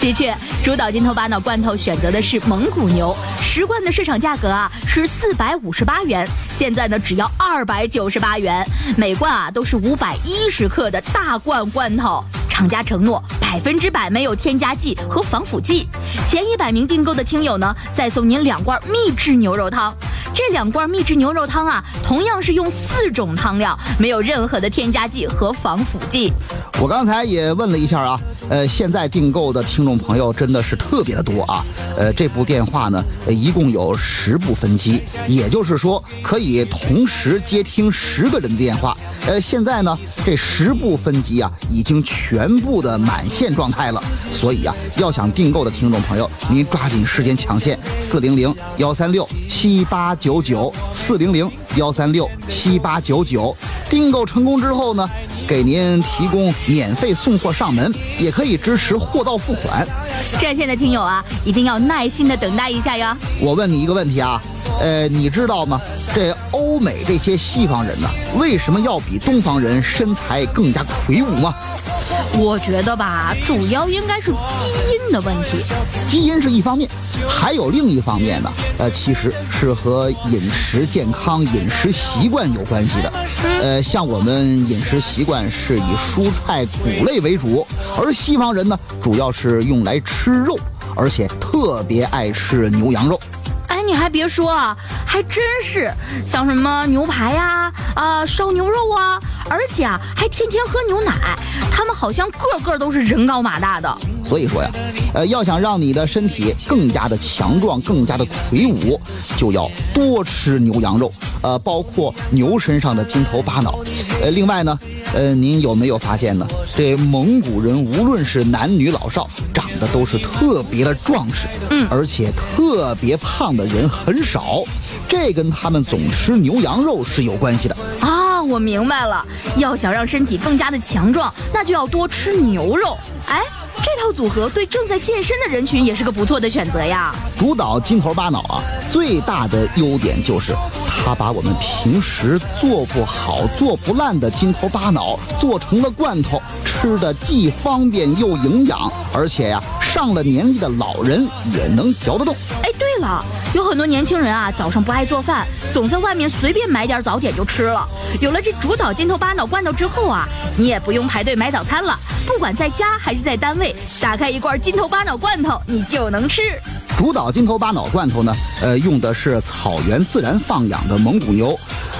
的确，主导金头巴脑罐头选择的是蒙古牛，十罐的市场价格啊是四百五十八元，现在呢只要二百九十八元，每罐啊都是五百一十克的大罐罐头。厂家承诺百分之百没有添加剂和防腐剂。前一百名订购的听友呢，再送您两罐秘制牛肉汤。这两罐秘制牛肉汤啊，同样是用四种汤料，没有任何的添加剂和防腐剂。我刚才也问了一下啊，呃，现在订购的听众朋友真的是特别的多啊。呃，这部电话呢，呃一共有十部分机，也就是说可以同时接听十个人的电话。呃，现在呢，这十部分机啊，已经全部的满线状态了。所以啊，要想订购的听众朋友，您抓紧时间抢线，四零零幺三六七八九九，四零零幺三六七八九九。订购成功之后呢，给您提供免费送货上门，也可以支持货到付款。在线的听友啊，一定要耐心的等待一下哟。我问你一个问题啊，呃，你知道吗？这欧美这些西方人呢，为什么要比东方人身材更加魁梧吗？我觉得吧，主要应该是基因的问题。基因是一方面，还有另一方面呢，呃，其实是和饮食健康、饮食习惯有关系的。呃，像我们饮食习惯是以蔬菜、谷类为主，而西方人呢，主要是用来吃肉，而且特别爱吃牛羊肉。哎，你还别说啊，还真是，像什么牛排呀、啊，烧牛肉啊，而且啊，还天天喝牛奶，他们好像个个都是人高马大的。所以说呀，呃，要想让你的身体更加的强壮、更加的魁梧，就要多吃牛羊肉，呃，包括牛身上的筋头巴脑。呃，另外呢，呃，您有没有发现呢？这蒙古人无论是男女老少，长得都是特别的壮实，嗯，而且特别胖的人很少，这跟他们总吃牛羊肉是有关系的。啊，我明白了，要想让身体更加的强壮，那就要多吃牛肉。哎，这套组合对正在健身的人群也是个不错的选择呀。主导金头巴脑啊，最大的优点就是它把我们平时做不好、做不烂的金头巴脑做成了罐头，吃的既方便又营养，而且呀、上了年纪的老人也能嚼得动。哎，对了，有很多年轻人啊，早上不爱做饭，总在外面随便买点早点就吃了。有了这主导金头巴脑罐头之后啊，你也不用排队买早餐了，不管在家还是在单位，打开一罐金头巴脑罐头，你就能吃。主导金头巴脑罐头呢，呃，用的是草原自然放养的蒙古牛，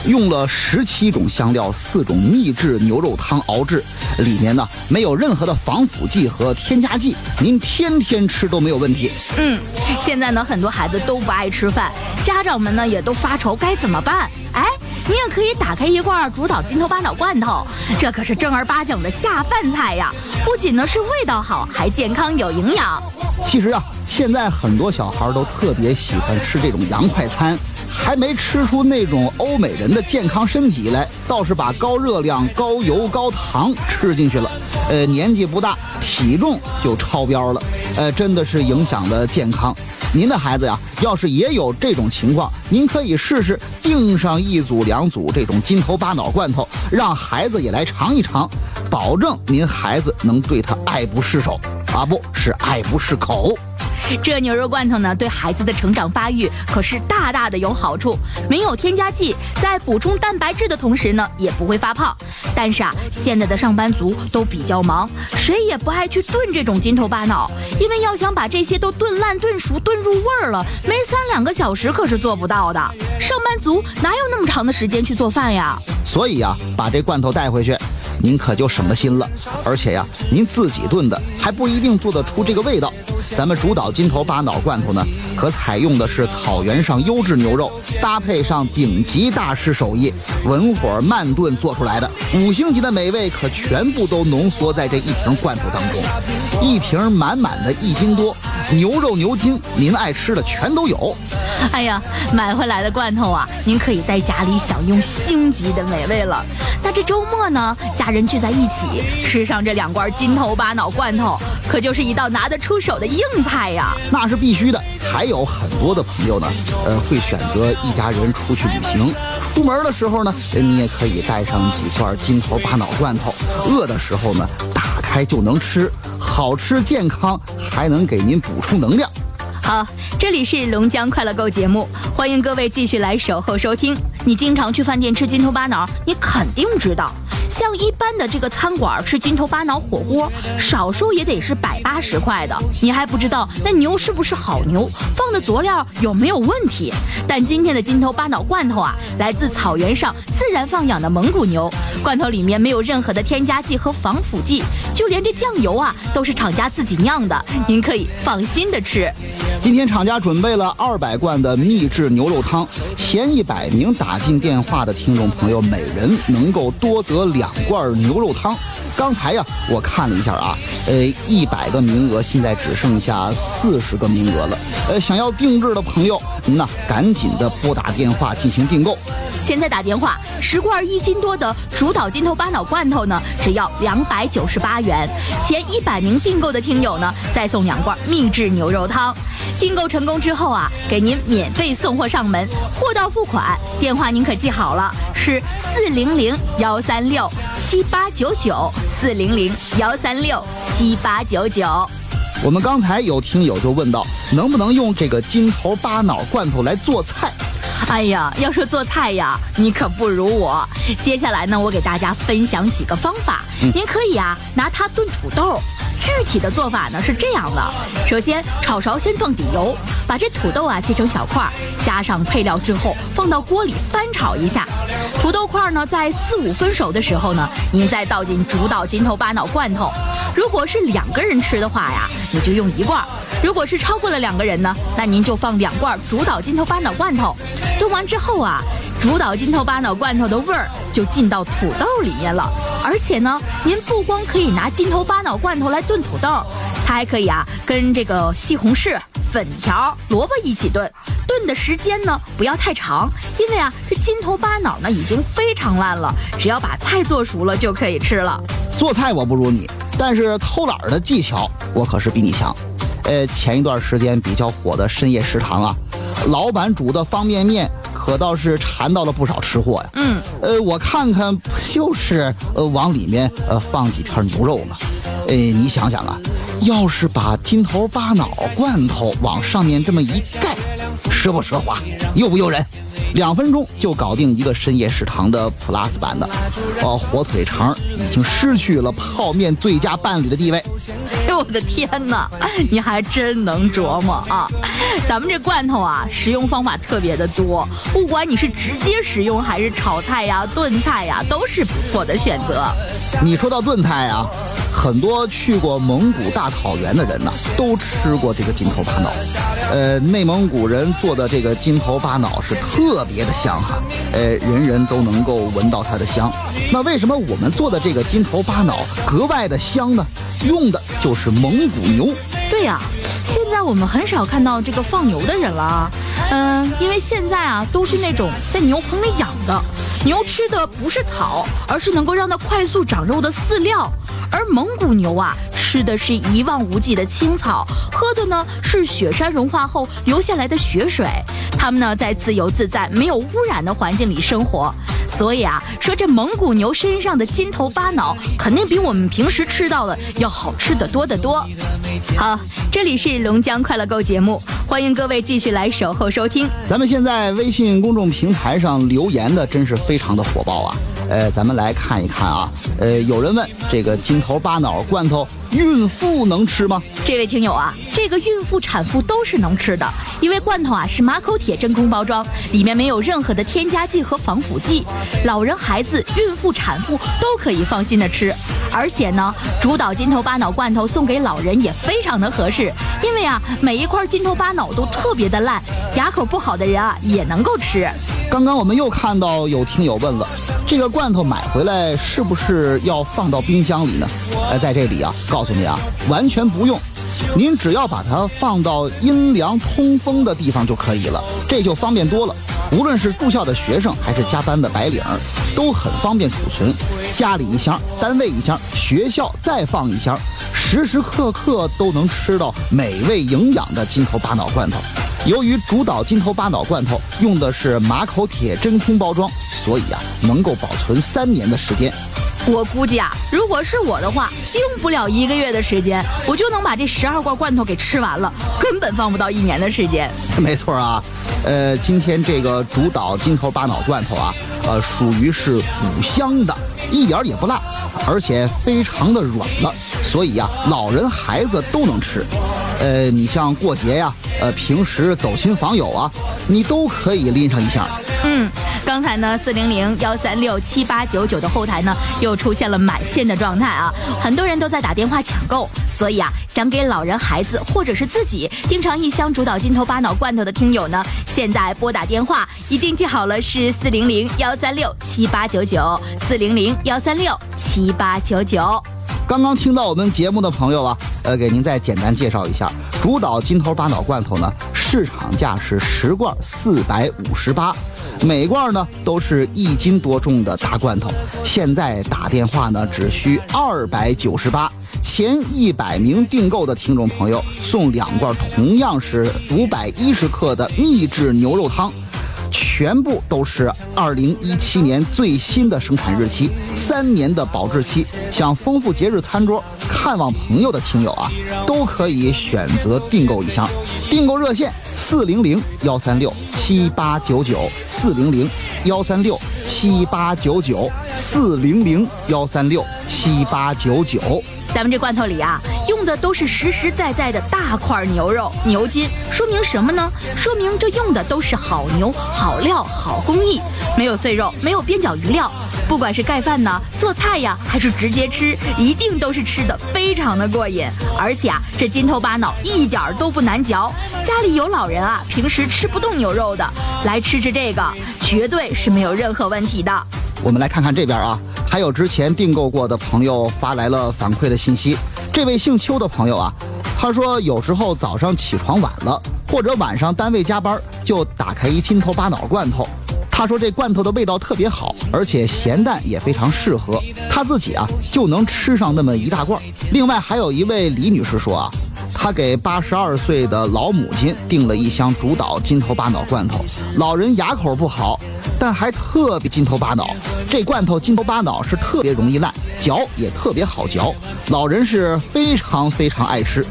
用了十七种香料、四种秘制牛肉汤熬制，里面呢没有任何的防腐剂和添加剂，您天天吃都没有问题。嗯，现在呢，很多孩子都不爱吃饭，家长们呢也都发愁该怎么办。哎，你也可以打开一罐主导金头巴脑罐头，这可是正儿八经的下饭菜呀！不仅呢是味道好，还健康有营养。其实啊，现在很多小孩都特别喜欢吃这种洋快餐，还没吃出那种欧美人的健康身体来，倒是把高热量、高油、高糖吃进去了。呃，年纪不大，体重就超标了，呃，真的是影响了健康。您的孩子呀，要是也有这种情况，您可以试试订上一组、两组这种金头巴脑罐头，让孩子也来尝一尝，保证您孩子能对他爱不释手，啊，不是爱不释口。这牛肉罐头呢，对孩子的成长发育可是大大的有好处，没有添加剂，在补充蛋白质的同时呢，也不会发胖。但是啊，现在的上班族都比较忙，谁也不爱去炖这种筋头巴脑，因为要想把这些都炖烂、炖熟、炖入味儿了，没三两个小时可是做不到的。上班族哪有那么长的时间去做饭呀？所以呀，把这罐头带回去。您可就省了心了，而且呀，您自己炖的还不一定做得出这个味道。咱们主岛金头巴脑罐头呢，可采用的是草原上优质牛肉，搭配上顶级大师手艺，文火慢炖做出来的五星级的美味，可全部都浓缩在这一瓶罐头当中。一瓶满满的一斤多，牛肉牛筋，您爱吃的全都有。哎呀，买回来的罐头啊，您可以在家里享用星级的美味了。那这周末呢，家人聚在一起吃上这两罐金头巴脑罐头，可就是一道拿得出手的硬菜呀。那是必须的。还有很多的朋友呢，呃，会选择一家人出去旅行，出门的时候呢，你也可以带上几罐金头巴脑罐头，饿的时候呢，打开就能吃，好吃健康，还能给您补充能量。好，这里是龙江快乐购节目，欢迎各位继续来守候收听。你经常去饭店吃筋头巴脑，你肯定知道。像一般的这个餐馆吃金头巴脑火锅，少说也得是百八十块的。你还不知道那牛是不是好牛，放的佐料有没有问题。但今天的金头巴脑罐头啊，来自草原上自然放养的蒙古牛，罐头里面没有任何的添加剂和防腐剂，就连这酱油啊都是厂家自己酿的，您可以放心的吃。今天厂家准备了二百罐的秘制牛肉汤，前一百名打进电话的听众朋友，每人能够多得两罐牛肉汤。刚才呀，我看了一下啊，呃，一百个名额现在只剩下四十个名额了。呃，想要定制的朋友，那赶紧的拨打电话进行订购。现在打电话，十罐一斤多的主岛筋头巴脑罐头呢，只要两百九十八元。前一百名订购的听友呢，再送两罐秘制牛肉汤。订购成功之后啊，给您免费送货上门，货到付款。电话您可记好了，是四零零幺三六七八九九，四零零幺三六七八九九。我们刚才有听友就问到，能不能用这个金头巴脑罐头来做菜？哎呀，要说做菜呀，你可不如我。接下来呢，我给大家分享几个方法，您可以啊拿它炖土豆。具体的做法呢是这样的：首先，炒勺先放底油，把这土豆啊切成小块，加上配料之后，放到锅里翻炒一下。土豆块呢在四五分熟的时候呢，您再倒进主岛金头巴脑罐头。如果是两个人吃的话呀，你就用一罐；如果是超过了两个人呢，那您就放两罐主岛金头巴脑罐头。炖完之后啊，主岛金头巴脑罐头的味儿就进到土豆里面了。而且呢，您不光可以拿金头巴脑罐头来炖炖土豆，它还可以啊跟这个西红柿、粉条、萝卜一起炖。炖的时间呢不要太长，因为啊这筋头巴脑呢已经非常烂了，只要把菜做熟了就可以吃了。做菜我不如你，但是偷懒的技巧我可是比你强。呃，前一段时间比较火的深夜食堂啊，老板煮的方便面可倒是馋到了不少吃货呀。嗯，呃，我看看不就是呃往里面呃放几片牛肉吗？哎，你想想啊，要是把金头巴脑罐头往上面这么一盖，奢不奢华，诱不诱人？两分钟就搞定一个深夜食堂的 Plus 版的，哦，火腿肠已经失去了泡面最佳伴侣的地位。哎呦我的天哪，你还真能琢磨啊！咱们这罐头啊，食用方法特别的多，不管你是直接食用还是炒菜呀、炖菜呀，都是不错的选择。你说到炖菜啊，很多去过蒙古大草原的人呢，都吃过这个金头巴脑。呃，内蒙古人做的这个金头巴脑是特别的香哈，呃，人人都能够闻到它的香。那为什么我们做的这个金头巴脑格外的香呢？用的就是蒙古牛。对呀，现在我们很少看到这个放牛的人了啊。嗯，因为现在啊都是那种在牛棚里养的，牛吃的不是草，而是能够让它快速长肉的饲料。而蒙古牛啊，吃的是一望无际的青草，喝的呢是雪山融化后流下来的雪水。它们呢在自由自在、没有污染的环境里生活。所以啊，说这蒙古牛身上的筋头巴脑肯定比我们平时吃到的要好吃的多得多。好，这里是龙江快乐购节目，欢迎各位继续来守候收听。咱们现在微信公众平台上留言的真是非常的火爆啊！呃，咱们来看一看啊，呃，有人问这个筋头巴脑罐头，孕妇能吃吗？这位听友啊，这个孕妇、产妇都是能吃的，因为罐头啊是马口铁真空包装，里面没有任何的添加剂和防腐剂，老人、孩子、孕妇、产妇都可以放心的吃。而且呢，主导筋头巴脑罐头送给老人也非常的合适，因为啊，每一块筋头巴脑都特别的烂，牙口不好的人啊也能够吃。刚刚我们又看到有听友问了，这个罐头买回来是不是要放到冰箱里呢？呃，在这里啊，告告诉你啊，完全不用，您只要把它放到阴凉通风的地方就可以了，这就方便多了。无论是住校的学生还是加班的白领，都很方便储存。家里一箱，单位一箱，学校再放一箱，时时刻刻都能吃到美味营养的筋头巴脑罐头。由于主导筋头巴脑罐头用的是马口铁真空包装，所以啊，能够保存三年的时间。我估计啊，如果是我的话，用不了一个月的时间，我就能把这十二罐罐头给吃完了，根本放不到一年的时间。没错啊，呃，今天这个主导筋头巴脑罐头啊，呃，属于是五香的，一点也不辣，而且非常的软了，所以呀，老人孩子都能吃。呃，你像过节呀，呃，平时走亲访友啊，你都可以拎上一箱。嗯，刚才呢，四零零幺三六七八九九的后台呢，又出现了满线的状态啊，很多人都在打电话抢购，所以啊，想给老人、孩子或者是自己经常一箱主导筋头巴脑罐头的听友呢，现在拨打电话，一定记好了是四零零幺三六七八九九，四零零幺三六七八九九。刚刚听到我们节目的朋友啊，呃，给您再简单介绍一下，主导筋头巴脑罐头呢，市场价是十罐四百五十八。每罐呢都是一斤多重的大罐头，现在打电话呢只需二百九十八，前一百名订购的听众朋友送两罐同样是五百一十克的秘制牛肉汤，全部都是二零一七年最新的生产日期，三年的保质期。想丰富节日餐桌、看望朋友的听友啊，都可以选择订购一箱，订购热线四零零幺三六。七八九九四零零幺三六七八九九四零零幺三六七八九九。咱们这罐头里啊，用的都是实实在在的大块牛肉牛筋，说明什么呢？说明这用的都是好牛、好料、好工艺，没有碎肉，没有边角余料。不管是盖饭呢、做菜呀，还是直接吃，一定都是吃的非常的过瘾。而且啊，这筋头巴脑一点都不难嚼。家里有老人啊，平时吃不动牛肉的，来吃吃这个，绝对是没有任何问题的。我们来看看这边啊，还有之前订购过的朋友发来了反馈的信息。这位姓邱的朋友啊，他说有时候早上起床晚了，或者晚上单位加班，就打开一筋头巴脑罐头。他说这罐头的味道特别好，而且咸淡也非常适合，他自己啊就能吃上那么一大罐。另外还有一位李女士说啊，她给八十二岁的老母亲订了一箱主导筋头巴脑罐头，老人牙口不好，但还特别筋头巴脑。这罐头筋头巴脑是特别容易烂，嚼也特别好嚼，老人是非常非常爱吃。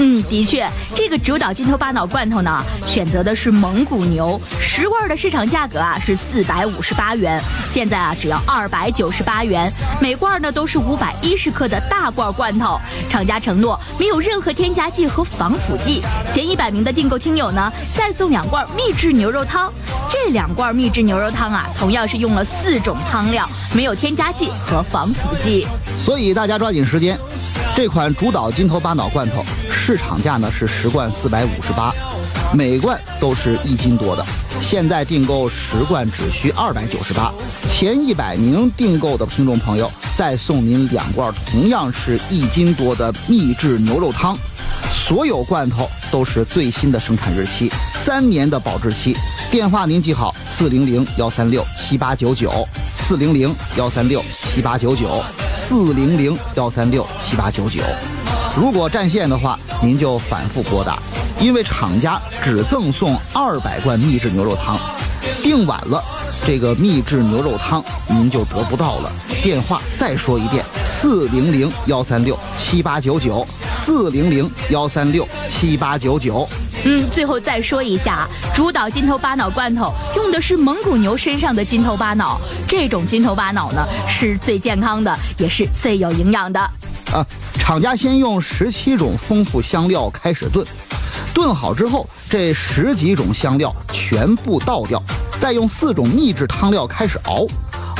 嗯，的确，这个主导筋头巴脑罐头呢，选择的是蒙古牛，十罐的市场价格啊是四百五十八元，现在啊只要二百九十八元，每罐呢都是五百一十克的大罐罐头，厂家承诺没有任何添加剂和防腐剂，前一百名的订购听友呢再送两罐秘制牛肉汤，这两罐秘制牛肉汤啊同样是用了四种汤料，没有添加剂和防腐剂，所以大家抓紧时间，这款主导筋头巴脑罐头。市场价呢是十罐四百五十八，每罐都是一斤多的。现在订购十罐只需二百九十八，前一百名订购的听众朋友再送您两罐同样是一斤多的秘制牛肉汤。所有罐头都是最新的生产日期，三年的保质期。电话您记好：四零零幺三六七八九九，四零零幺三六七八九九，四零零幺三六七八九九。如果占线的话，您就反复拨打，因为厂家只赠送二百罐秘制牛肉汤，订晚了这个秘制牛肉汤您就得不到了。电话再说一遍：四零零幺三六七八九九，四零零幺三六七八九九。嗯，最后再说一下啊，主导筋头巴脑罐头用的是蒙古牛身上的筋头巴脑，这种筋头巴脑呢是最健康的，也是最有营养的。啊，厂家先用十七种丰富香料开始炖，炖好之后，这十几种香料全部倒掉，再用四种秘制汤料开始熬。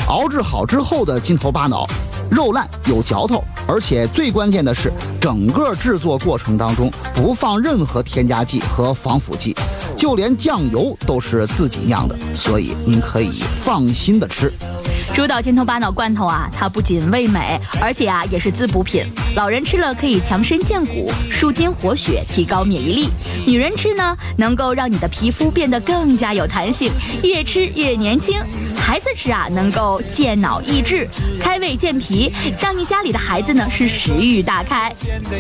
熬制好之后的筋头巴脑，肉烂有嚼头，而且最关键的是，整个制作过程当中不放任何添加剂和防腐剂，就连酱油都是自己酿的，所以您可以放心的吃。主导金头巴脑罐头啊，它不仅味美，而且啊也是滋补品。老人吃了可以强身健骨、舒筋活血、提高免疫力；女人吃呢，能够让你的皮肤变得更加有弹性，越吃越年轻。孩子吃啊，能够健脑益智、开胃健脾，让你家里的孩子呢是食欲大开。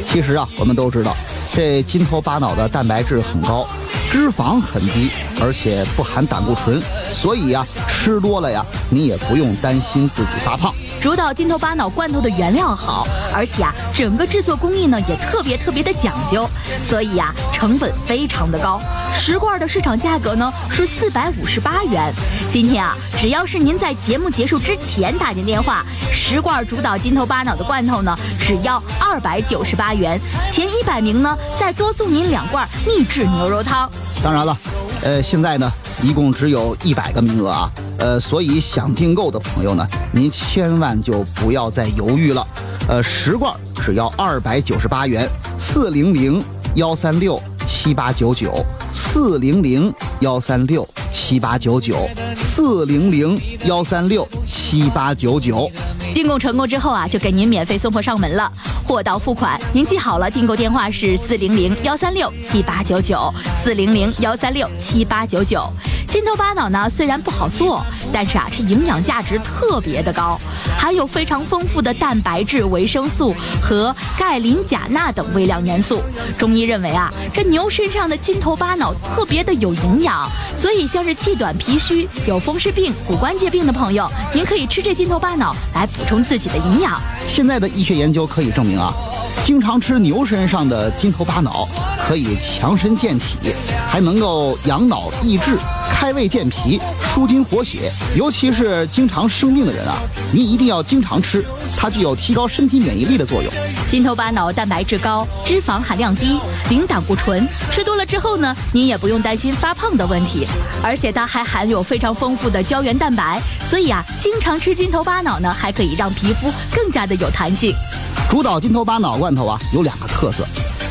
其实啊，我们都知道，这金头巴脑的蛋白质很高，脂肪很低，而且不含胆固醇，所以呀，吃多了呀，你也不用担心自己发胖。主导金头巴脑罐头的原料好，而且啊，整个制作工艺呢也特别特别的讲究，所以呀，成本非常的高。十罐的市场价格呢是四百五十八元。今天啊，只要是您在节目结束之前打进电话，十罐主导金头巴脑的罐头呢只要二百九十八元，前一百名呢再多送您两罐秘制牛肉汤。当然了，呃，现在呢一共只有一百个名额啊。呃，所以想订购的朋友呢，您千万就不要再犹豫了。呃，十罐只要二百九十八元，四零零幺三六七八九九，四零零幺三六七八九九，四零零幺三六七八九九。订购成功之后啊，就给您免费送货上门了。货到付款，您记好了，订购电话是四零零幺三六七八九九，四零零幺三六七八九九。筋头巴脑呢，虽然不好做，但是啊，这营养价值特别的高，含有非常丰富的蛋白质、维生素和钙、磷、钾、钠等微量元素。中医认为啊，这牛身上的筋头巴脑特别的有营养，所以像是气短、脾虚、有风湿病、骨关节病的朋友，您可以吃这筋头巴脑来补充自己的营养。现在的医学研究可以证明啊，经常吃牛身上的筋头巴脑可以强身健体，还能够养脑益智。开胃健脾、舒筋活血，尤其是经常生病的人啊，您一定要经常吃，它具有提高身体免疫力的作用。金头巴脑蛋白质高，脂肪含量低，零胆固醇，吃多了之后呢，您也不用担心发胖的问题。而且它还含有非常丰富的胶原蛋白，所以啊，经常吃金头巴脑呢，还可以让皮肤更加的有弹性。主导金头巴脑罐头啊，有两个特色，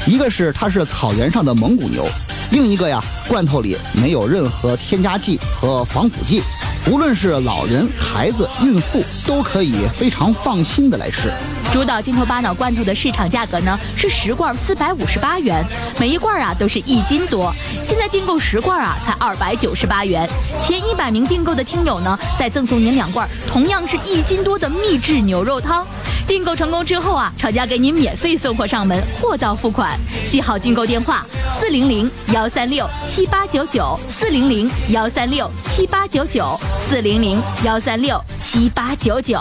一个是它是草原上的蒙古牛。另一个呀，罐头里没有任何添加剂和防腐剂，无论是老人、孩子、孕妇都可以非常放心的来吃。主导金头巴脑罐头的市场价格呢是十罐四百五十八元，每一罐啊都是一斤多。现在订购十罐啊才二百九十八元，前一百名订购的听友呢再赠送您两罐同样是一斤多的秘制牛肉汤。订购成功之后啊，厂家给您免费送货上门，货到付款。记好订购电话：四零零幺三六七八九九，四零零幺三六七八九九，四零零幺三六七八九九。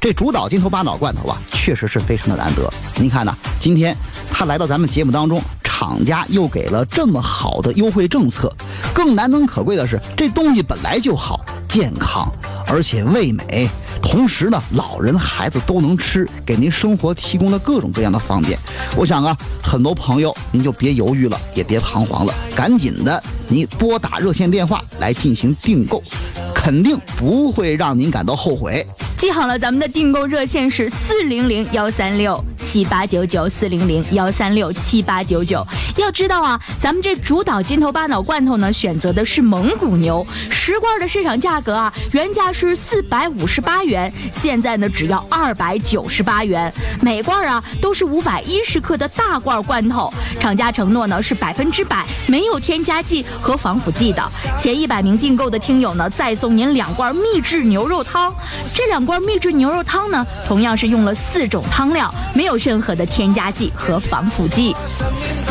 这主导筋头巴脑罐头啊，确实是非常的难得。您看呐，今天他来到咱们节目当中，厂家又给了这么好的优惠政策。更难能可贵的是，这东西本来就好，健康，而且味美。同时呢，老人孩子都能吃，给您生活提供了各种各样的方便。我想啊，很多朋友您就别犹豫了，也别彷徨了，赶紧的，您拨打热线电话来进行订购，肯定不会让您感到后悔。记好了，咱们的订购热线是四零零幺三六七八九九，四零零幺三六七八九九。要知道啊，咱们这主导金头巴脑罐头呢，选择的是蒙古牛，十罐的市场价格啊，原价是四百五十八元，现在呢只要二百九十八元，每罐啊都是五百一十克的大罐罐头。厂家承诺呢是百分之百没有添加剂和防腐剂的。前一百名订购的听友呢，再送您两罐秘制牛肉汤，这两。罐秘制牛肉汤呢，同样是用了四种汤料，没有任何的添加剂和防腐剂。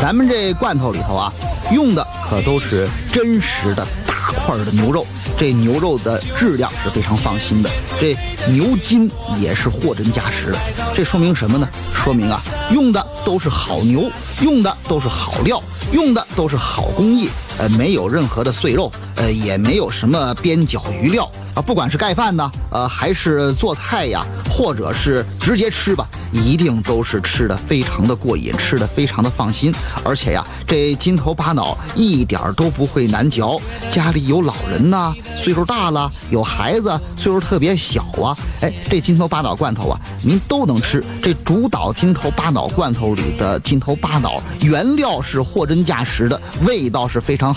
咱们这罐头里头啊，用的可都是真实的大大块的牛肉，这牛肉的质量是非常放心的，这牛筋也是货真价实的。这说明什么呢？说明啊，用的都是好牛，用的都是好料，用的都是好工艺，呃，没有任何的碎肉，呃，也没有什么边角余料啊。不管是盖饭呢，呃，还是做菜呀，或者是直接吃吧，一定都是吃的非常的过瘾，吃的非常的放心。而且呀，这筋头巴脑一点都不会难嚼。家里有老人呐，岁数大了，有孩子岁数特别小啊，哎，这筋头巴脑罐头啊，您都能吃。这主导筋头巴脑罐头里的筋头巴脑，原料是货真价实的，味道是非常。